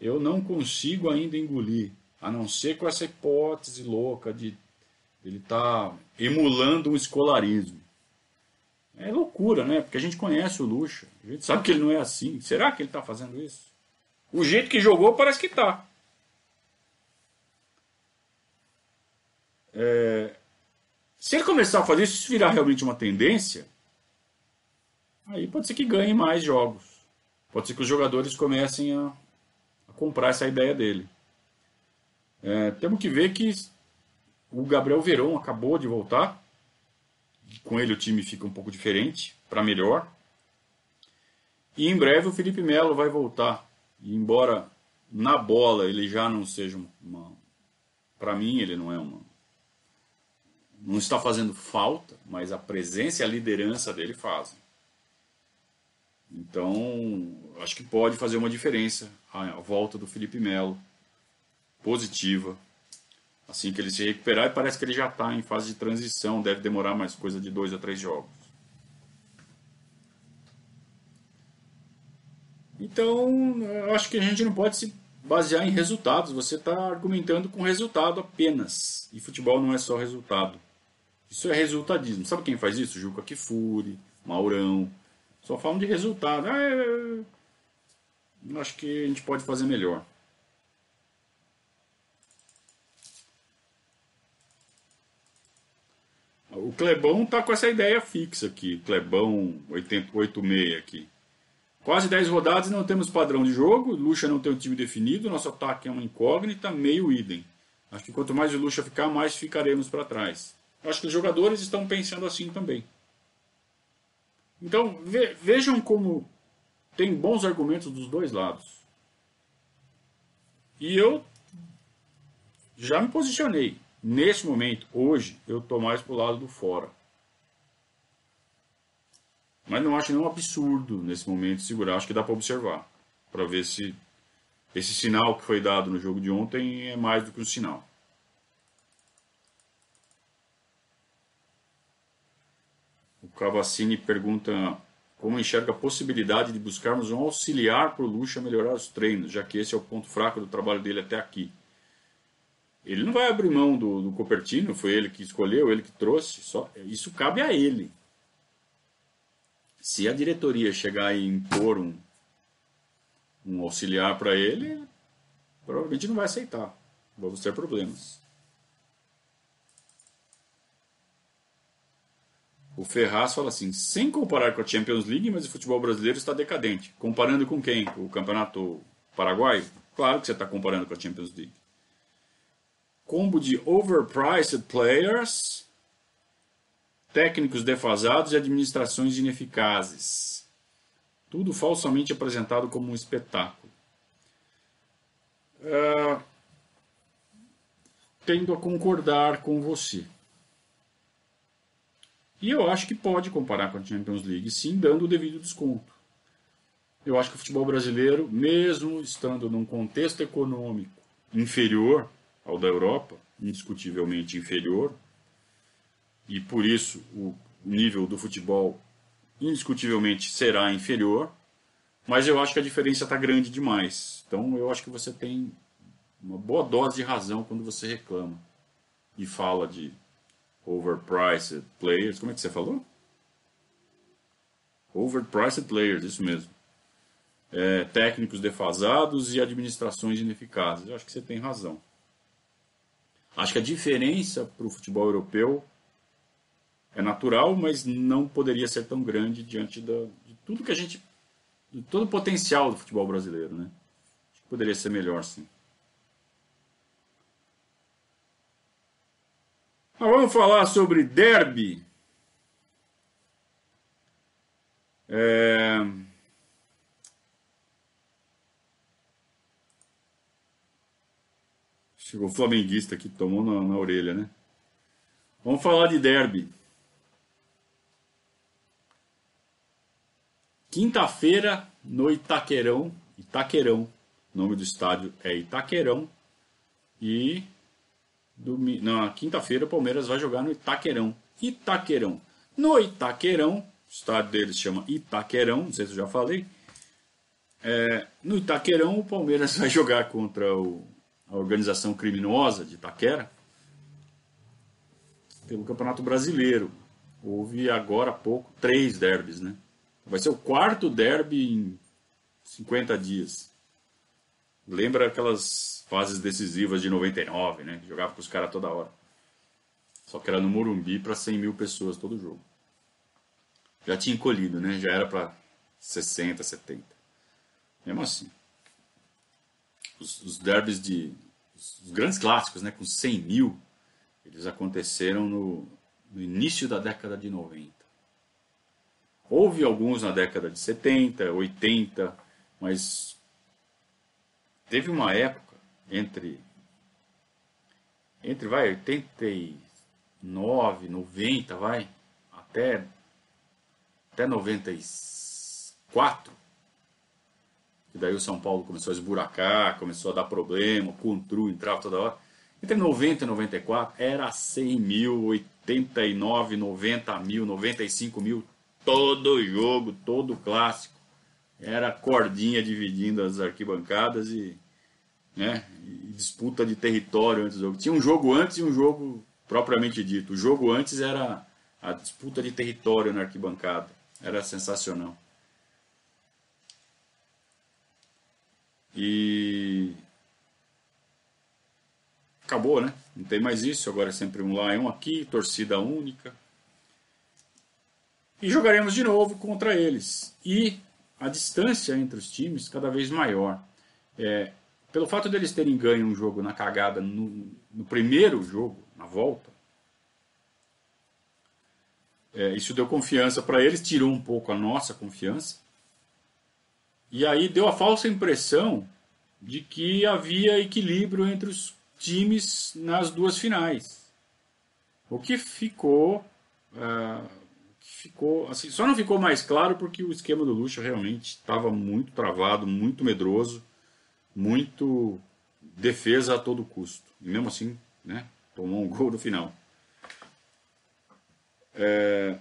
eu não consigo ainda engolir. A não ser com essa hipótese louca de ele estar tá emulando um escolarismo. É loucura, né? Porque a gente conhece o Lucha. A gente sabe que ele não é assim. Será que ele está fazendo isso? O jeito que jogou parece que está. É... Se ele começar a fazer isso, se virar realmente uma tendência, aí pode ser que ganhe mais jogos. Pode ser que os jogadores comecem a, a comprar essa ideia dele. É, temos que ver que o Gabriel Verão acabou de voltar. Com ele o time fica um pouco diferente, para melhor. E em breve o Felipe Melo vai voltar. E embora na bola ele já não seja uma. Para mim, ele não é uma. Não está fazendo falta, mas a presença e a liderança dele fazem. Então, acho que pode fazer uma diferença a volta do Felipe Melo positiva. Assim que ele se recuperar, e parece que ele já está em fase de transição, deve demorar mais coisa de dois a três jogos. Então, acho que a gente não pode se basear em resultados. Você está argumentando com resultado apenas. E futebol não é só resultado. Isso é resultadismo. Sabe quem faz isso? Juca Kifuri, Maurão. Só falam de resultado. Ah, é... Acho que a gente pode fazer melhor. O Clebão tá com essa ideia fixa aqui. Clebão 886 aqui. Quase 10 rodadas não temos padrão de jogo. Lucha não tem um time definido. Nosso ataque é uma incógnita, meio idem. Acho que quanto mais o Lucha ficar, mais ficaremos para trás. Acho que os jogadores estão pensando assim também. Então ve vejam como tem bons argumentos dos dois lados. E eu já me posicionei. Nesse momento, hoje, eu estou mais pro lado do fora. Mas não acho nenhum absurdo nesse momento segurar. Acho que dá para observar. Para ver se esse sinal que foi dado no jogo de ontem é mais do que um sinal. Cavassini pergunta como enxerga a possibilidade de buscarmos um auxiliar para o Lucha melhorar os treinos, já que esse é o ponto fraco do trabalho dele até aqui. Ele não vai abrir mão do, do Copertino, foi ele que escolheu, ele que trouxe. Só isso cabe a ele. Se a diretoria chegar e impor um, um auxiliar para ele, provavelmente não vai aceitar. Vamos ter problemas. O Ferraz fala assim: sem comparar com a Champions League, mas o futebol brasileiro está decadente. Comparando com quem? O campeonato paraguaio? Claro que você está comparando com a Champions League combo de overpriced players, técnicos defasados e administrações ineficazes. Tudo falsamente apresentado como um espetáculo. Uh, tendo a concordar com você. E eu acho que pode comparar com a Champions League, sim, dando o devido desconto. Eu acho que o futebol brasileiro, mesmo estando num contexto econômico inferior, ao da Europa, indiscutivelmente inferior, e por isso o nível do futebol indiscutivelmente será inferior, mas eu acho que a diferença está grande demais. Então eu acho que você tem uma boa dose de razão quando você reclama e fala de overpriced players. Como é que você falou? Overpriced players, isso mesmo. É, técnicos defasados e administrações ineficazes. Eu acho que você tem razão. Acho que a diferença para o futebol europeu é natural, mas não poderia ser tão grande diante da, de tudo que a gente. de todo o potencial do futebol brasileiro, né? Acho que poderia ser melhor, sim. Mas vamos falar sobre derby. É... Chegou o flamenguista que tomou na, na orelha, né? Vamos falar de derby. Quinta-feira no Itaquerão. Itaquerão. O nome do estádio é Itaquerão. E na quinta-feira o Palmeiras vai jogar no Itaquerão. Itaquerão. No Itaquerão, estádio deles chama Itaquerão, não sei se eu já falei. É, no Itaquerão, o Palmeiras vai jogar contra o, a organização criminosa de Itaquera pelo Campeonato Brasileiro. Houve agora há pouco três derbys, né? Vai ser o quarto derby em 50 dias. Lembra aquelas fases decisivas de 99, né? Jogava com os caras toda hora. Só que era no Morumbi para 100 mil pessoas todo jogo. Já tinha encolhido, né? Já era para 60, 70. Mesmo assim. Os, os derbys de. Os, grandes clássicos, né? Com 100 mil, eles aconteceram no, no início da década de 90. Houve alguns na década de 70, 80, mas teve uma época entre entre vai 89, 90, vai até até 94 que daí o São Paulo começou a esburacar, começou a dar problema, o Contru entrava toda hora. Entre 90 e 94 era 100 mil, 89, 90 mil, 95 mil, todo jogo, todo clássico. Era cordinha dividindo as arquibancadas e, né, e disputa de território antes do jogo. Tinha um jogo antes e um jogo propriamente dito. O jogo antes era a disputa de território na arquibancada. Era sensacional. E acabou, né? Não tem mais isso. Agora é sempre um lá e um aqui, torcida única. E jogaremos de novo contra eles. E a distância entre os times cada vez maior. É, pelo fato deles terem ganho um jogo na cagada no, no primeiro jogo, na volta, é, isso deu confiança para eles, tirou um pouco a nossa confiança. E aí deu a falsa impressão de que havia equilíbrio entre os times nas duas finais. O que ficou. Uh, ficou assim, só não ficou mais claro porque o esquema do Lucha realmente estava muito travado, muito medroso, muito defesa a todo custo. E mesmo assim, né, tomou um gol no final. É,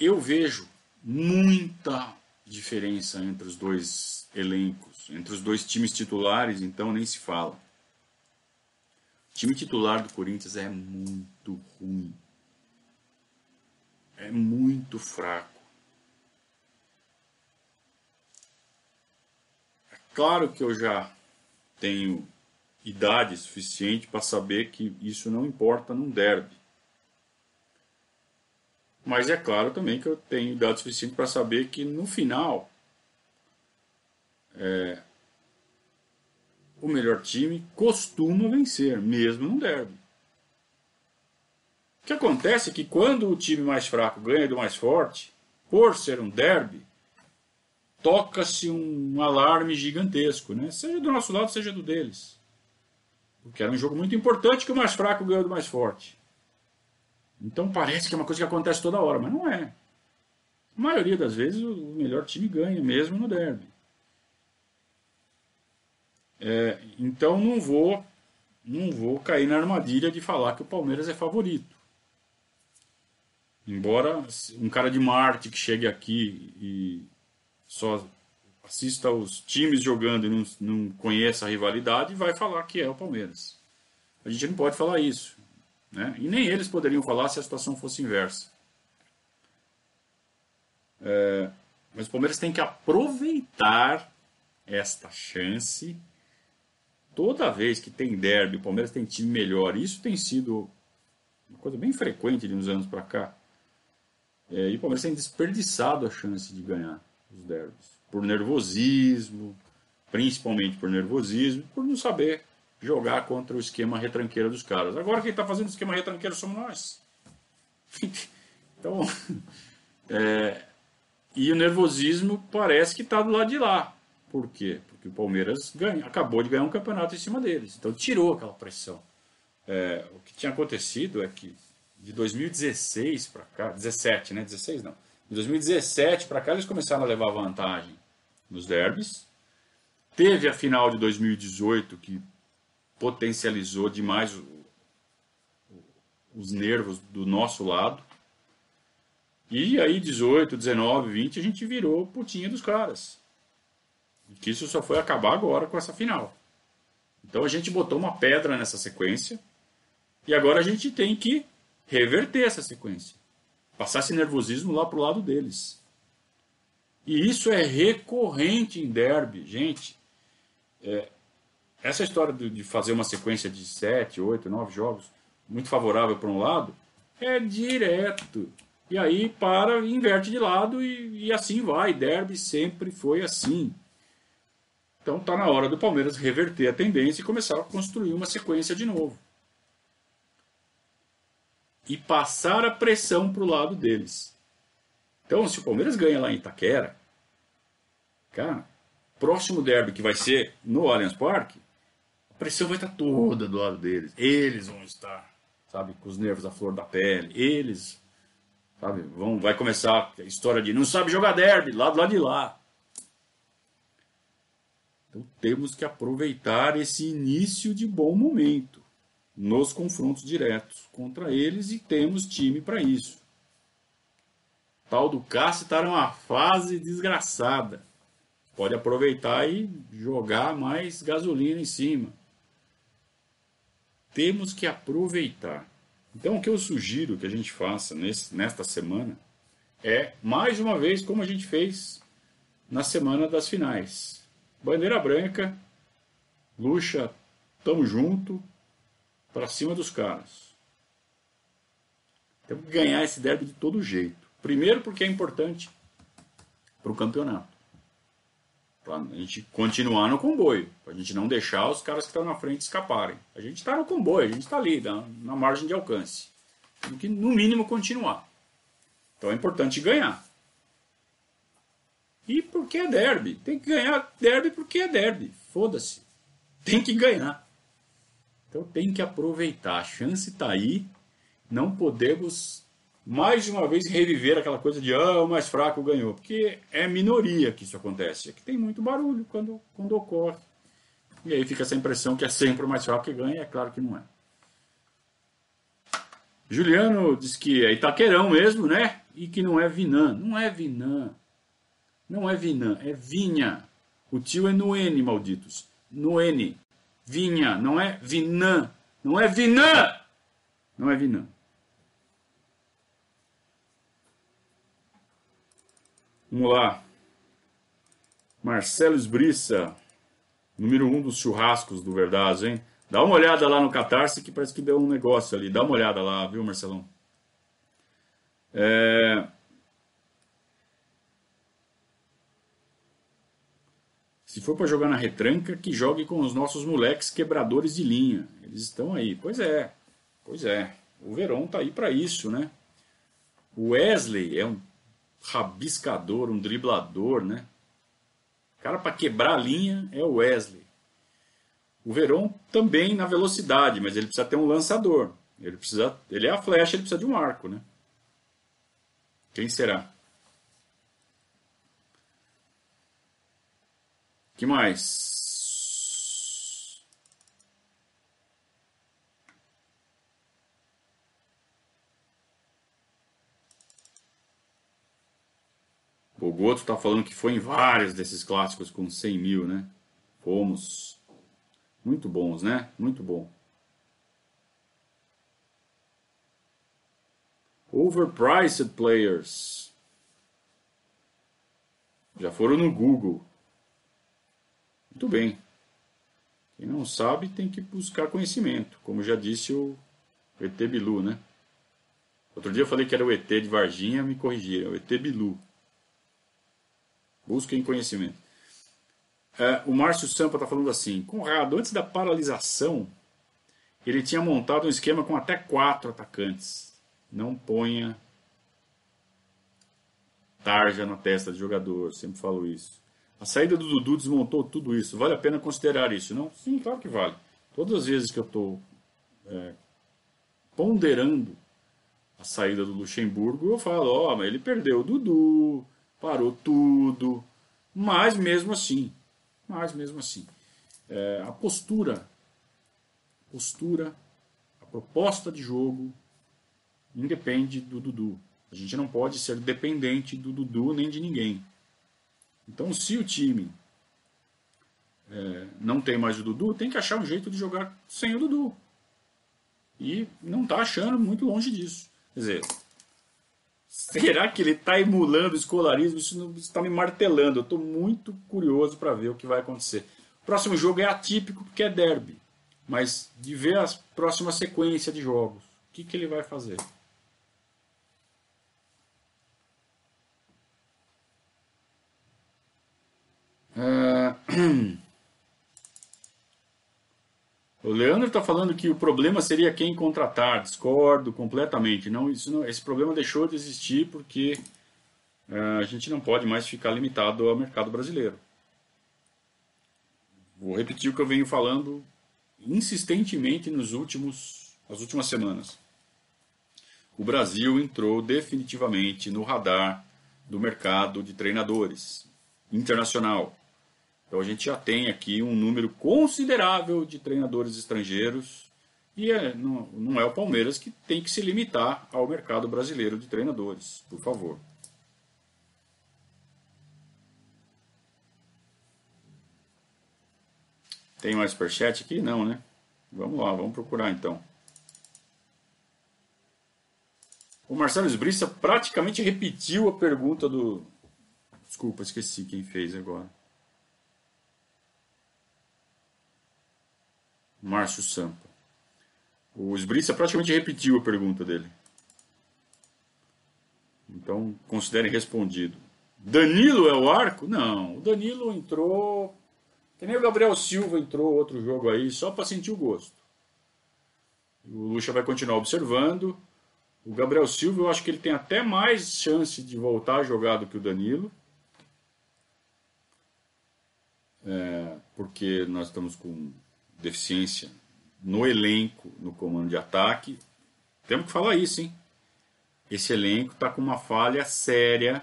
eu vejo muita diferença entre os dois elencos, entre os dois times titulares, então nem se fala. O time titular do Corinthians é muito ruim. É muito fraco. É claro que eu já tenho idade suficiente para saber que isso não importa num derby. Mas é claro também que eu tenho dados suficientes para saber que no final é, o melhor time costuma vencer, mesmo no derby. O que acontece é que quando o time mais fraco ganha do mais forte, por ser um derby, toca-se um alarme gigantesco, né? seja do nosso lado, seja do deles. Porque era um jogo muito importante que o mais fraco ganhou do mais forte. Então parece que é uma coisa que acontece toda hora, mas não é. A maioria das vezes o melhor time ganha, mesmo no derby. É, então não vou, não vou cair na armadilha de falar que o Palmeiras é favorito. Embora um cara de Marte que chegue aqui e só assista os times jogando e não, não conheça a rivalidade, vai falar que é o Palmeiras. A gente não pode falar isso. Né? E nem eles poderiam falar se a situação fosse inversa. É, mas o Palmeiras tem que aproveitar esta chance. Toda vez que tem derby, o Palmeiras tem time melhor. Isso tem sido uma coisa bem frequente de uns anos para cá. É, e o Palmeiras tem desperdiçado a chance de ganhar os derbys. Por nervosismo, principalmente por nervosismo, por não saber jogar contra o esquema retranqueiro dos caras. Agora quem está fazendo o esquema retranqueiro somos nós. então, é, e o nervosismo parece que está do lado de lá. Por quê? Porque o Palmeiras ganha, acabou de ganhar um campeonato em cima deles. Então tirou aquela pressão. É, o que tinha acontecido é que de 2016 para cá, 17, né? 16 não. De 2017 para cá eles começaram a levar vantagem nos derbys. Teve a final de 2018 que potencializou demais o, os nervos do nosso lado. E aí, 18, 19, 20, a gente virou putinha dos caras. Que isso só foi acabar agora com essa final. Então a gente botou uma pedra nessa sequência. E agora a gente tem que reverter essa sequência. Passar esse nervosismo lá pro lado deles. E isso é recorrente em derby, gente. É, essa história de fazer uma sequência de 7, 8, 9 jogos muito favorável para um lado é direto. E aí para, inverte de lado e, e assim vai. Derby sempre foi assim. Então está na hora do Palmeiras reverter a tendência e começar a construir uma sequência de novo. E passar a pressão para o lado deles. Então, se o Palmeiras ganha lá em Itaquera, cara, próximo derby que vai ser no Allianz Parque, a pressão vai estar toda do lado deles. Eles vão estar, sabe, com os nervos à flor da pele. Eles, sabe, vão, vai começar a história de não sabe jogar derby, lá do lado de lá. Então temos que aproveitar esse início de bom momento nos confrontos diretos contra eles e temos time para isso. Tal do Cássio está numa fase desgraçada. Pode aproveitar e jogar mais gasolina em cima temos que aproveitar. Então, o que eu sugiro que a gente faça nesse, nesta semana é, mais uma vez, como a gente fez na semana das finais. Bandeira branca, Luxa, tamo junto, para cima dos caras. Temos que ganhar esse derby de todo jeito. Primeiro, porque é importante para o campeonato. Para a gente continuar no comboio. Para a gente não deixar os caras que estão na frente escaparem. A gente está no comboio, a gente está ali, na, na margem de alcance. Tem que, no mínimo, continuar. Então é importante ganhar. E porque é derby? Tem que ganhar derby porque é derby. Foda-se. Tem que ganhar. Então tem que aproveitar. A chance está aí. Não podemos mais uma vez reviver aquela coisa de ah, o mais fraco ganhou, porque é minoria que isso acontece, é que tem muito barulho quando, quando ocorre. E aí fica essa impressão que é sempre o mais fraco que ganha, é claro que não é. Juliano diz que é Itaquerão mesmo, né? E que não é Vinã. Não é Vinã. Não é Vinã, é Vinha. O tio é no N, malditos. No N. Vinha, não é Vinã. Não é Vinã! Não é Vinã. Vamos lá. Marcelo Esbriça, número um dos churrascos do Verdade, hein? Dá uma olhada lá no Catarse que parece que deu um negócio ali. Dá uma olhada lá, viu, Marcelão? É... Se for para jogar na retranca, que jogue com os nossos moleques quebradores de linha. Eles estão aí. Pois é. Pois é. O Verão tá aí para isso, né? O Wesley é um rabiscador, um driblador, né? O cara para quebrar a linha é o Wesley. O Verón também na velocidade, mas ele precisa ter um lançador. Ele precisa, ele é a flecha, ele precisa de um arco, né? Quem será? Que mais? O Goto está falando que foi em vários desses clássicos com 100 mil, né? Fomos. Muito bons, né? Muito bom. Overpriced players. Já foram no Google. Muito bem. Quem não sabe tem que buscar conhecimento, como já disse o ET Bilu, né? Outro dia eu falei que era o ET de Varginha, me corrigiram, o ET Bilu. Busquem conhecimento. É, o Márcio Sampa está falando assim: Conrado, antes da paralisação, ele tinha montado um esquema com até quatro atacantes. Não ponha tarja na testa do jogador, sempre falo isso. A saída do Dudu desmontou tudo isso. Vale a pena considerar isso, não? Sim, claro que vale. Todas as vezes que eu estou é, ponderando a saída do Luxemburgo, eu falo: Ó, oh, mas ele perdeu o Dudu, parou tudo, mas mesmo assim, mas mesmo assim, é, a postura, postura, a proposta de jogo independe do Dudu. A gente não pode ser dependente do Dudu nem de ninguém. Então, se o time é, não tem mais o Dudu, tem que achar um jeito de jogar sem o Dudu. E não está achando muito longe disso. Quer dizer, será que ele está emulando o escolarismo? Isso está me martelando. Eu estou muito curioso para ver o que vai acontecer. O próximo jogo é atípico porque é derby. Mas de ver a próxima sequência de jogos. O que, que ele vai fazer? Uh... O Leandro está falando que o problema seria quem contratar. Discordo completamente. Não, isso não, esse problema deixou de existir porque uh, a gente não pode mais ficar limitado ao mercado brasileiro. Vou repetir o que eu venho falando insistentemente nos últimos, nas últimas semanas. O Brasil entrou definitivamente no radar do mercado de treinadores internacional. Então a gente já tem aqui um número considerável de treinadores estrangeiros e é, não, não é o Palmeiras que tem que se limitar ao mercado brasileiro de treinadores, por favor. Tem mais superchat aqui? Não, né? Vamos lá, vamos procurar então. O Marcelo Esbriça praticamente repetiu a pergunta do. Desculpa, esqueci quem fez agora. Márcio Sampa. O Esbriça praticamente repetiu a pergunta dele. Então, considerem respondido. Danilo é o arco? Não, o Danilo entrou. Que nem o Gabriel Silva entrou outro jogo aí, só para sentir o gosto. O Lucha vai continuar observando. O Gabriel Silva, eu acho que ele tem até mais chance de voltar a jogar do que o Danilo. É, porque nós estamos com deficiência no elenco, no comando de ataque. Temos que falar isso, hein? Esse elenco está com uma falha séria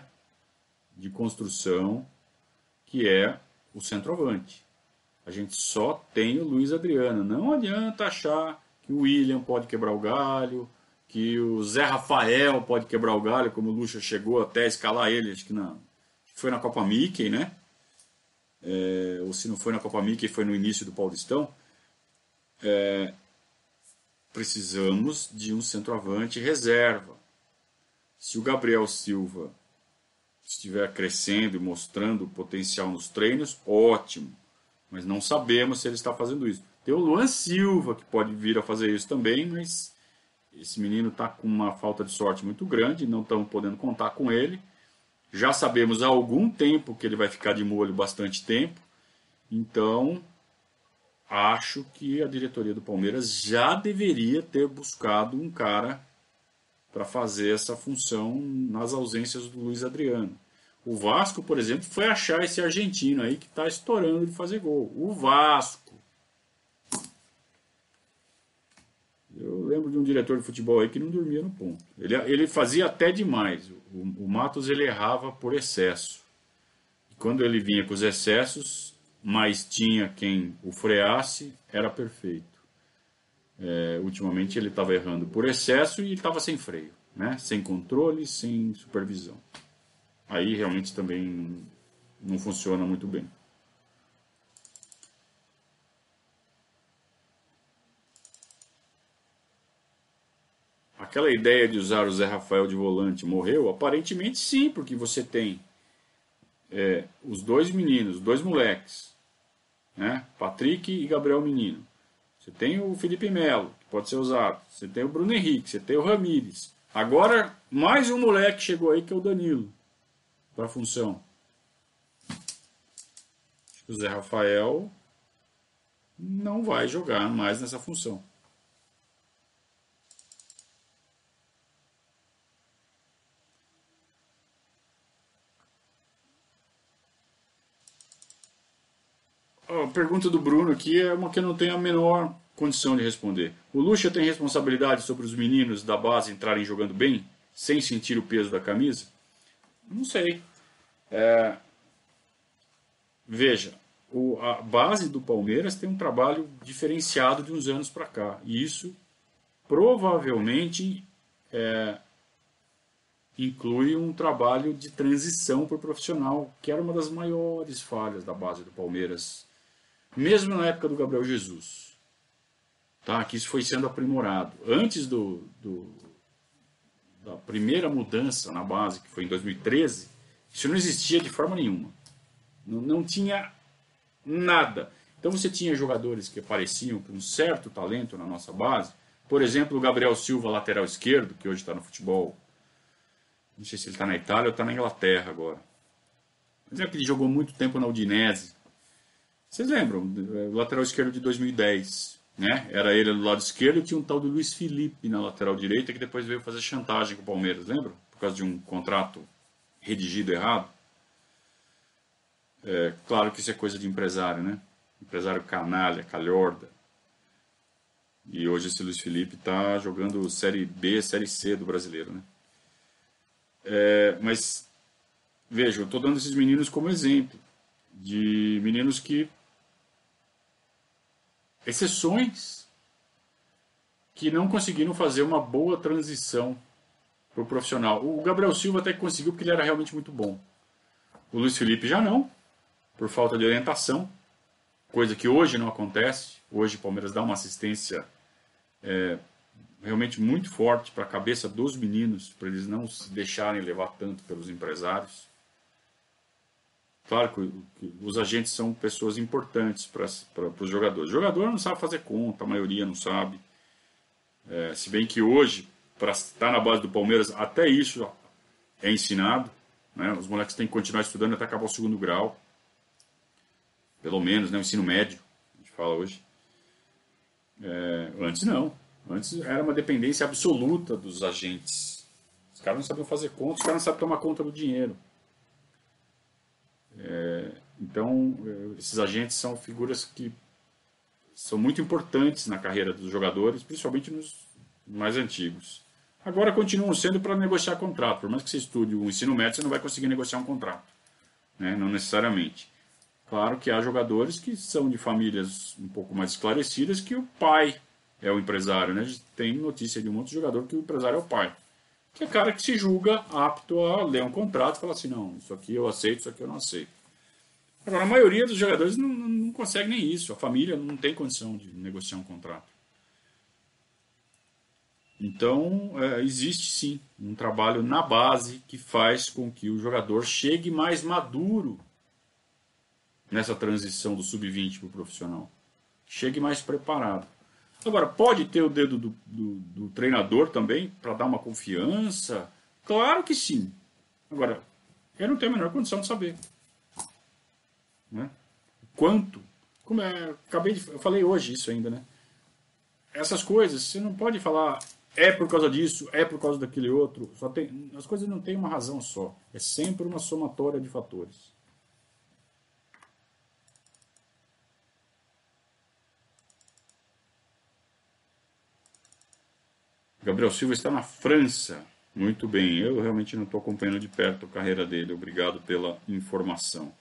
de construção, que é o centroavante. A gente só tem o Luiz Adriano. Não adianta achar que o William pode quebrar o galho, que o Zé Rafael pode quebrar o galho, como o Lucha chegou até a escalar ele, acho que não. Foi na Copa Mickey, né? É, ou se não foi na Copa Mickey, foi no início do Paulistão é, precisamos de um centroavante reserva. Se o Gabriel Silva estiver crescendo e mostrando potencial nos treinos, ótimo. Mas não sabemos se ele está fazendo isso. Tem o Luan Silva que pode vir a fazer isso também, mas esse menino está com uma falta de sorte muito grande, não estamos podendo contar com ele. Já sabemos há algum tempo que ele vai ficar de molho bastante tempo, então acho que a diretoria do Palmeiras já deveria ter buscado um cara para fazer essa função nas ausências do Luiz Adriano. O Vasco, por exemplo, foi achar esse argentino aí que está estourando de fazer gol. O Vasco. Eu lembro de um diretor de futebol aí que não dormia no ponto. Ele, ele fazia até demais. O, o Matos ele errava por excesso. E quando ele vinha com os excessos, mas tinha quem o freasse, era perfeito. É, ultimamente ele estava errando por excesso e estava sem freio, né? sem controle, sem supervisão. Aí realmente também não funciona muito bem. Aquela ideia de usar o Zé Rafael de volante morreu? Aparentemente sim, porque você tem é, os dois meninos, os dois moleques, né? Patrick e Gabriel Menino. Você tem o Felipe Melo, que pode ser usado. Você tem o Bruno Henrique, você tem o Ramires. Agora, mais um moleque chegou aí que é o Danilo para a função. O Zé Rafael não vai jogar mais nessa função. A pergunta do Bruno aqui é uma que eu não tenho a menor condição de responder. O Lucha tem responsabilidade sobre os meninos da base entrarem jogando bem, sem sentir o peso da camisa? Não sei. É... Veja, o, a base do Palmeiras tem um trabalho diferenciado de uns anos para cá. E isso provavelmente é, inclui um trabalho de transição para o profissional, que era uma das maiores falhas da base do Palmeiras, mesmo na época do Gabriel Jesus. Tá? Que isso foi sendo aprimorado. Antes do, do da primeira mudança na base, que foi em 2013, isso não existia de forma nenhuma. Não, não tinha nada. Então você tinha jogadores que apareciam com um certo talento na nossa base. Por exemplo, o Gabriel Silva, lateral esquerdo, que hoje está no futebol. Não sei se ele está na Itália ou está na Inglaterra agora. Mas é que ele jogou muito tempo na Udinese. Vocês lembram? Lateral esquerdo de 2010. Né? Era ele do lado esquerdo e tinha um tal de Luiz Felipe na lateral direita que depois veio fazer chantagem com o Palmeiras, lembra? Por causa de um contrato redigido errado. É, claro que isso é coisa de empresário, né? Empresário canalha, calhorda. E hoje esse Luiz Felipe está jogando Série B, Série C do brasileiro, né? É, mas, veja, eu estou dando esses meninos como exemplo de meninos que exceções que não conseguiram fazer uma boa transição para o profissional. O Gabriel Silva até conseguiu porque ele era realmente muito bom. O Luiz Felipe já não, por falta de orientação, coisa que hoje não acontece. Hoje o Palmeiras dá uma assistência é, realmente muito forte para a cabeça dos meninos, para eles não se deixarem levar tanto pelos empresários. Claro que, os agentes são pessoas importantes para os jogadores. O jogador não sabe fazer conta, a maioria não sabe. É, se bem que hoje, para estar na base do Palmeiras, até isso é ensinado. Né? Os moleques têm que continuar estudando até acabar o segundo grau. Pelo menos, né? o ensino médio, a gente fala hoje. É, antes não. Antes era uma dependência absoluta dos agentes. Os caras não sabiam fazer conta, os caras não sabem tomar conta do dinheiro. É, então, é, esses agentes são figuras que são muito importantes na carreira dos jogadores, principalmente nos mais antigos. Agora continuam sendo para negociar contrato. Por mais que você estude o ensino médio, você não vai conseguir negociar um contrato. Né? Não necessariamente. Claro que há jogadores que são de famílias um pouco mais esclarecidas que o pai é o empresário. Né? Tem notícia de um monte de jogador que o empresário é o pai que é cara que se julga apto a ler um contrato e falar assim, não, isso aqui eu aceito, isso aqui eu não aceito. Agora, a maioria dos jogadores não, não, não consegue nem isso, a família não tem condição de negociar um contrato. Então, é, existe sim um trabalho na base que faz com que o jogador chegue mais maduro nessa transição do sub-20 para o profissional. Chegue mais preparado. Agora, pode ter o dedo do, do, do treinador também para dar uma confiança? Claro que sim. Agora, eu não tenho a menor condição de saber. Né? Quanto? Como é, acabei de, eu falei hoje isso ainda, né? Essas coisas, você não pode falar é por causa disso, é por causa daquele outro. Só tem, as coisas não têm uma razão só. É sempre uma somatória de fatores. Gabriel Silva está na França. Muito bem, eu realmente não estou acompanhando de perto a carreira dele. Obrigado pela informação.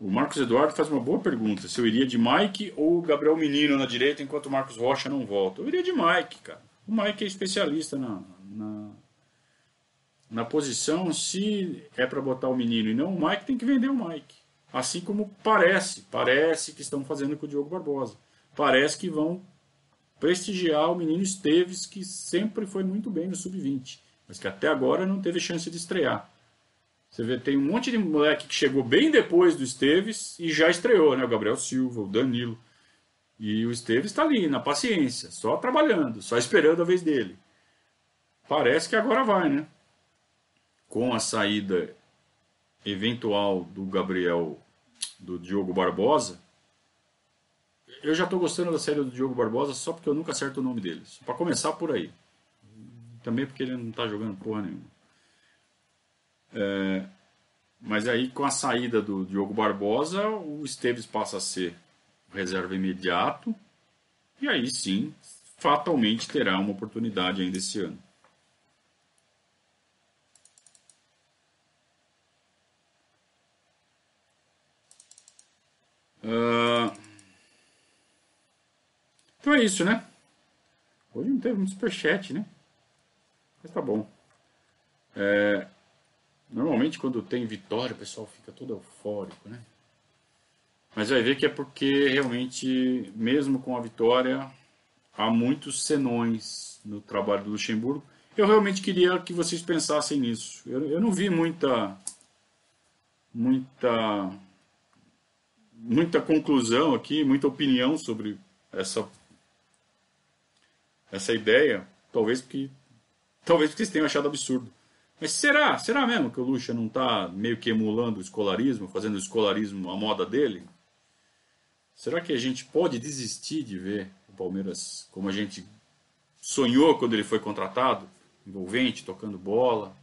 O Marcos Eduardo faz uma boa pergunta. Se eu iria de Mike ou Gabriel Menino na direita enquanto o Marcos Rocha não volta? Eu iria de Mike, cara. O Mike é especialista na, na, na posição. Se é para botar o menino e não o Mike, tem que vender o Mike. Assim como parece, parece que estão fazendo com o Diogo Barbosa parece que vão prestigiar o menino Esteves, que sempre foi muito bem no sub-20, mas que até agora não teve chance de estrear. Você vê, tem um monte de moleque que chegou bem depois do Esteves e já estreou, né? O Gabriel Silva, o Danilo. E o Esteves está ali, na paciência, só trabalhando, só esperando a vez dele. Parece que agora vai, né? Com a saída eventual do Gabriel, do Diogo Barbosa, eu já estou gostando da série do Diogo Barbosa só porque eu nunca acerto o nome dele. Para começar por aí. Também porque ele não está jogando porra nenhuma. É, mas aí com a saída do Diogo Barbosa, o Esteves passa a ser reserva imediato. E aí sim, fatalmente terá uma oportunidade ainda esse ano. Uh, Então é isso, né? Hoje não teve muito superchat, né? Mas tá bom. É, normalmente quando tem vitória o pessoal fica todo eufórico, né? Mas vai ver que é porque realmente, mesmo com a vitória, há muitos senões no trabalho do Luxemburgo. Eu realmente queria que vocês pensassem nisso. Eu, eu não vi muita, muita, muita conclusão aqui, muita opinião sobre essa, essa ideia. Talvez porque, talvez porque vocês tenham achado absurdo. Mas será? Será mesmo que o Lucha não está meio que emulando o escolarismo, fazendo o escolarismo a moda dele? Será que a gente pode desistir de ver o Palmeiras como a gente sonhou quando ele foi contratado? Envolvente, tocando bola,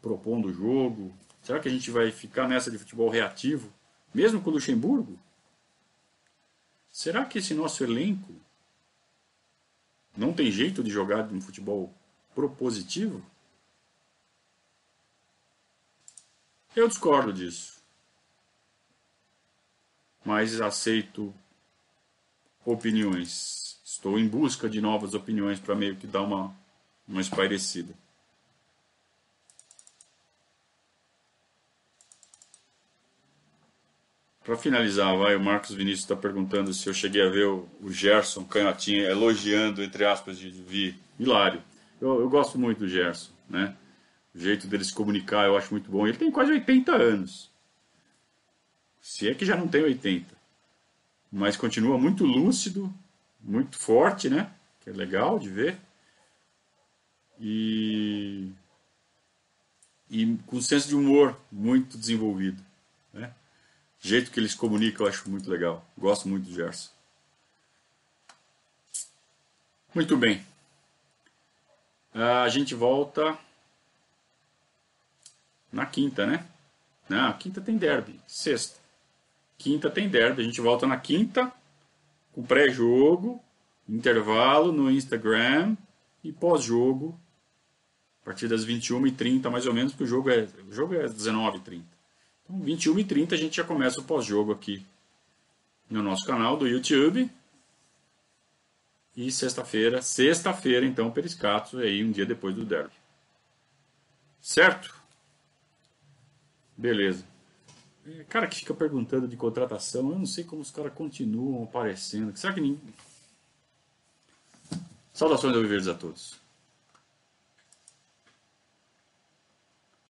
propondo o jogo. Será que a gente vai ficar nessa de futebol reativo, mesmo com o Luxemburgo? Será que esse nosso elenco não tem jeito de jogar um futebol propositivo? Eu discordo disso mas aceito opiniões. Estou em busca de novas opiniões para meio que dar uma, uma espairecida. Para finalizar, vai, o Marcos Vinícius está perguntando se eu cheguei a ver o, Gerson Canhotinha elogiando, entre aspas, de Vi. Hilário. Eu, eu gosto muito do Gerson, né? O jeito dele se comunicar eu acho muito bom. Ele tem quase 80 anos. Se é que já não tem 80. Mas continua muito lúcido, muito forte, né? Que é legal de ver. E, e com senso de humor muito desenvolvido. O jeito que eles comunicam eu acho muito legal. Gosto muito do Gerson. Muito bem. A gente volta na quinta, né? Na quinta tem derby. Sexta. Quinta tem derby. A gente volta na quinta com pré-jogo, intervalo no Instagram e pós-jogo a partir das 21h30 mais ou menos, porque o jogo é, jogo é 19h30. Então, 21h30 a gente já começa o pós-jogo aqui no nosso canal do YouTube. E sexta-feira, sexta-feira então, Periscatos, aí um dia depois do derby. Certo? Beleza. É, cara que fica perguntando de contratação, eu não sei como os caras continuam aparecendo. Será que ninguém. Saudações ao Viverdes a todos.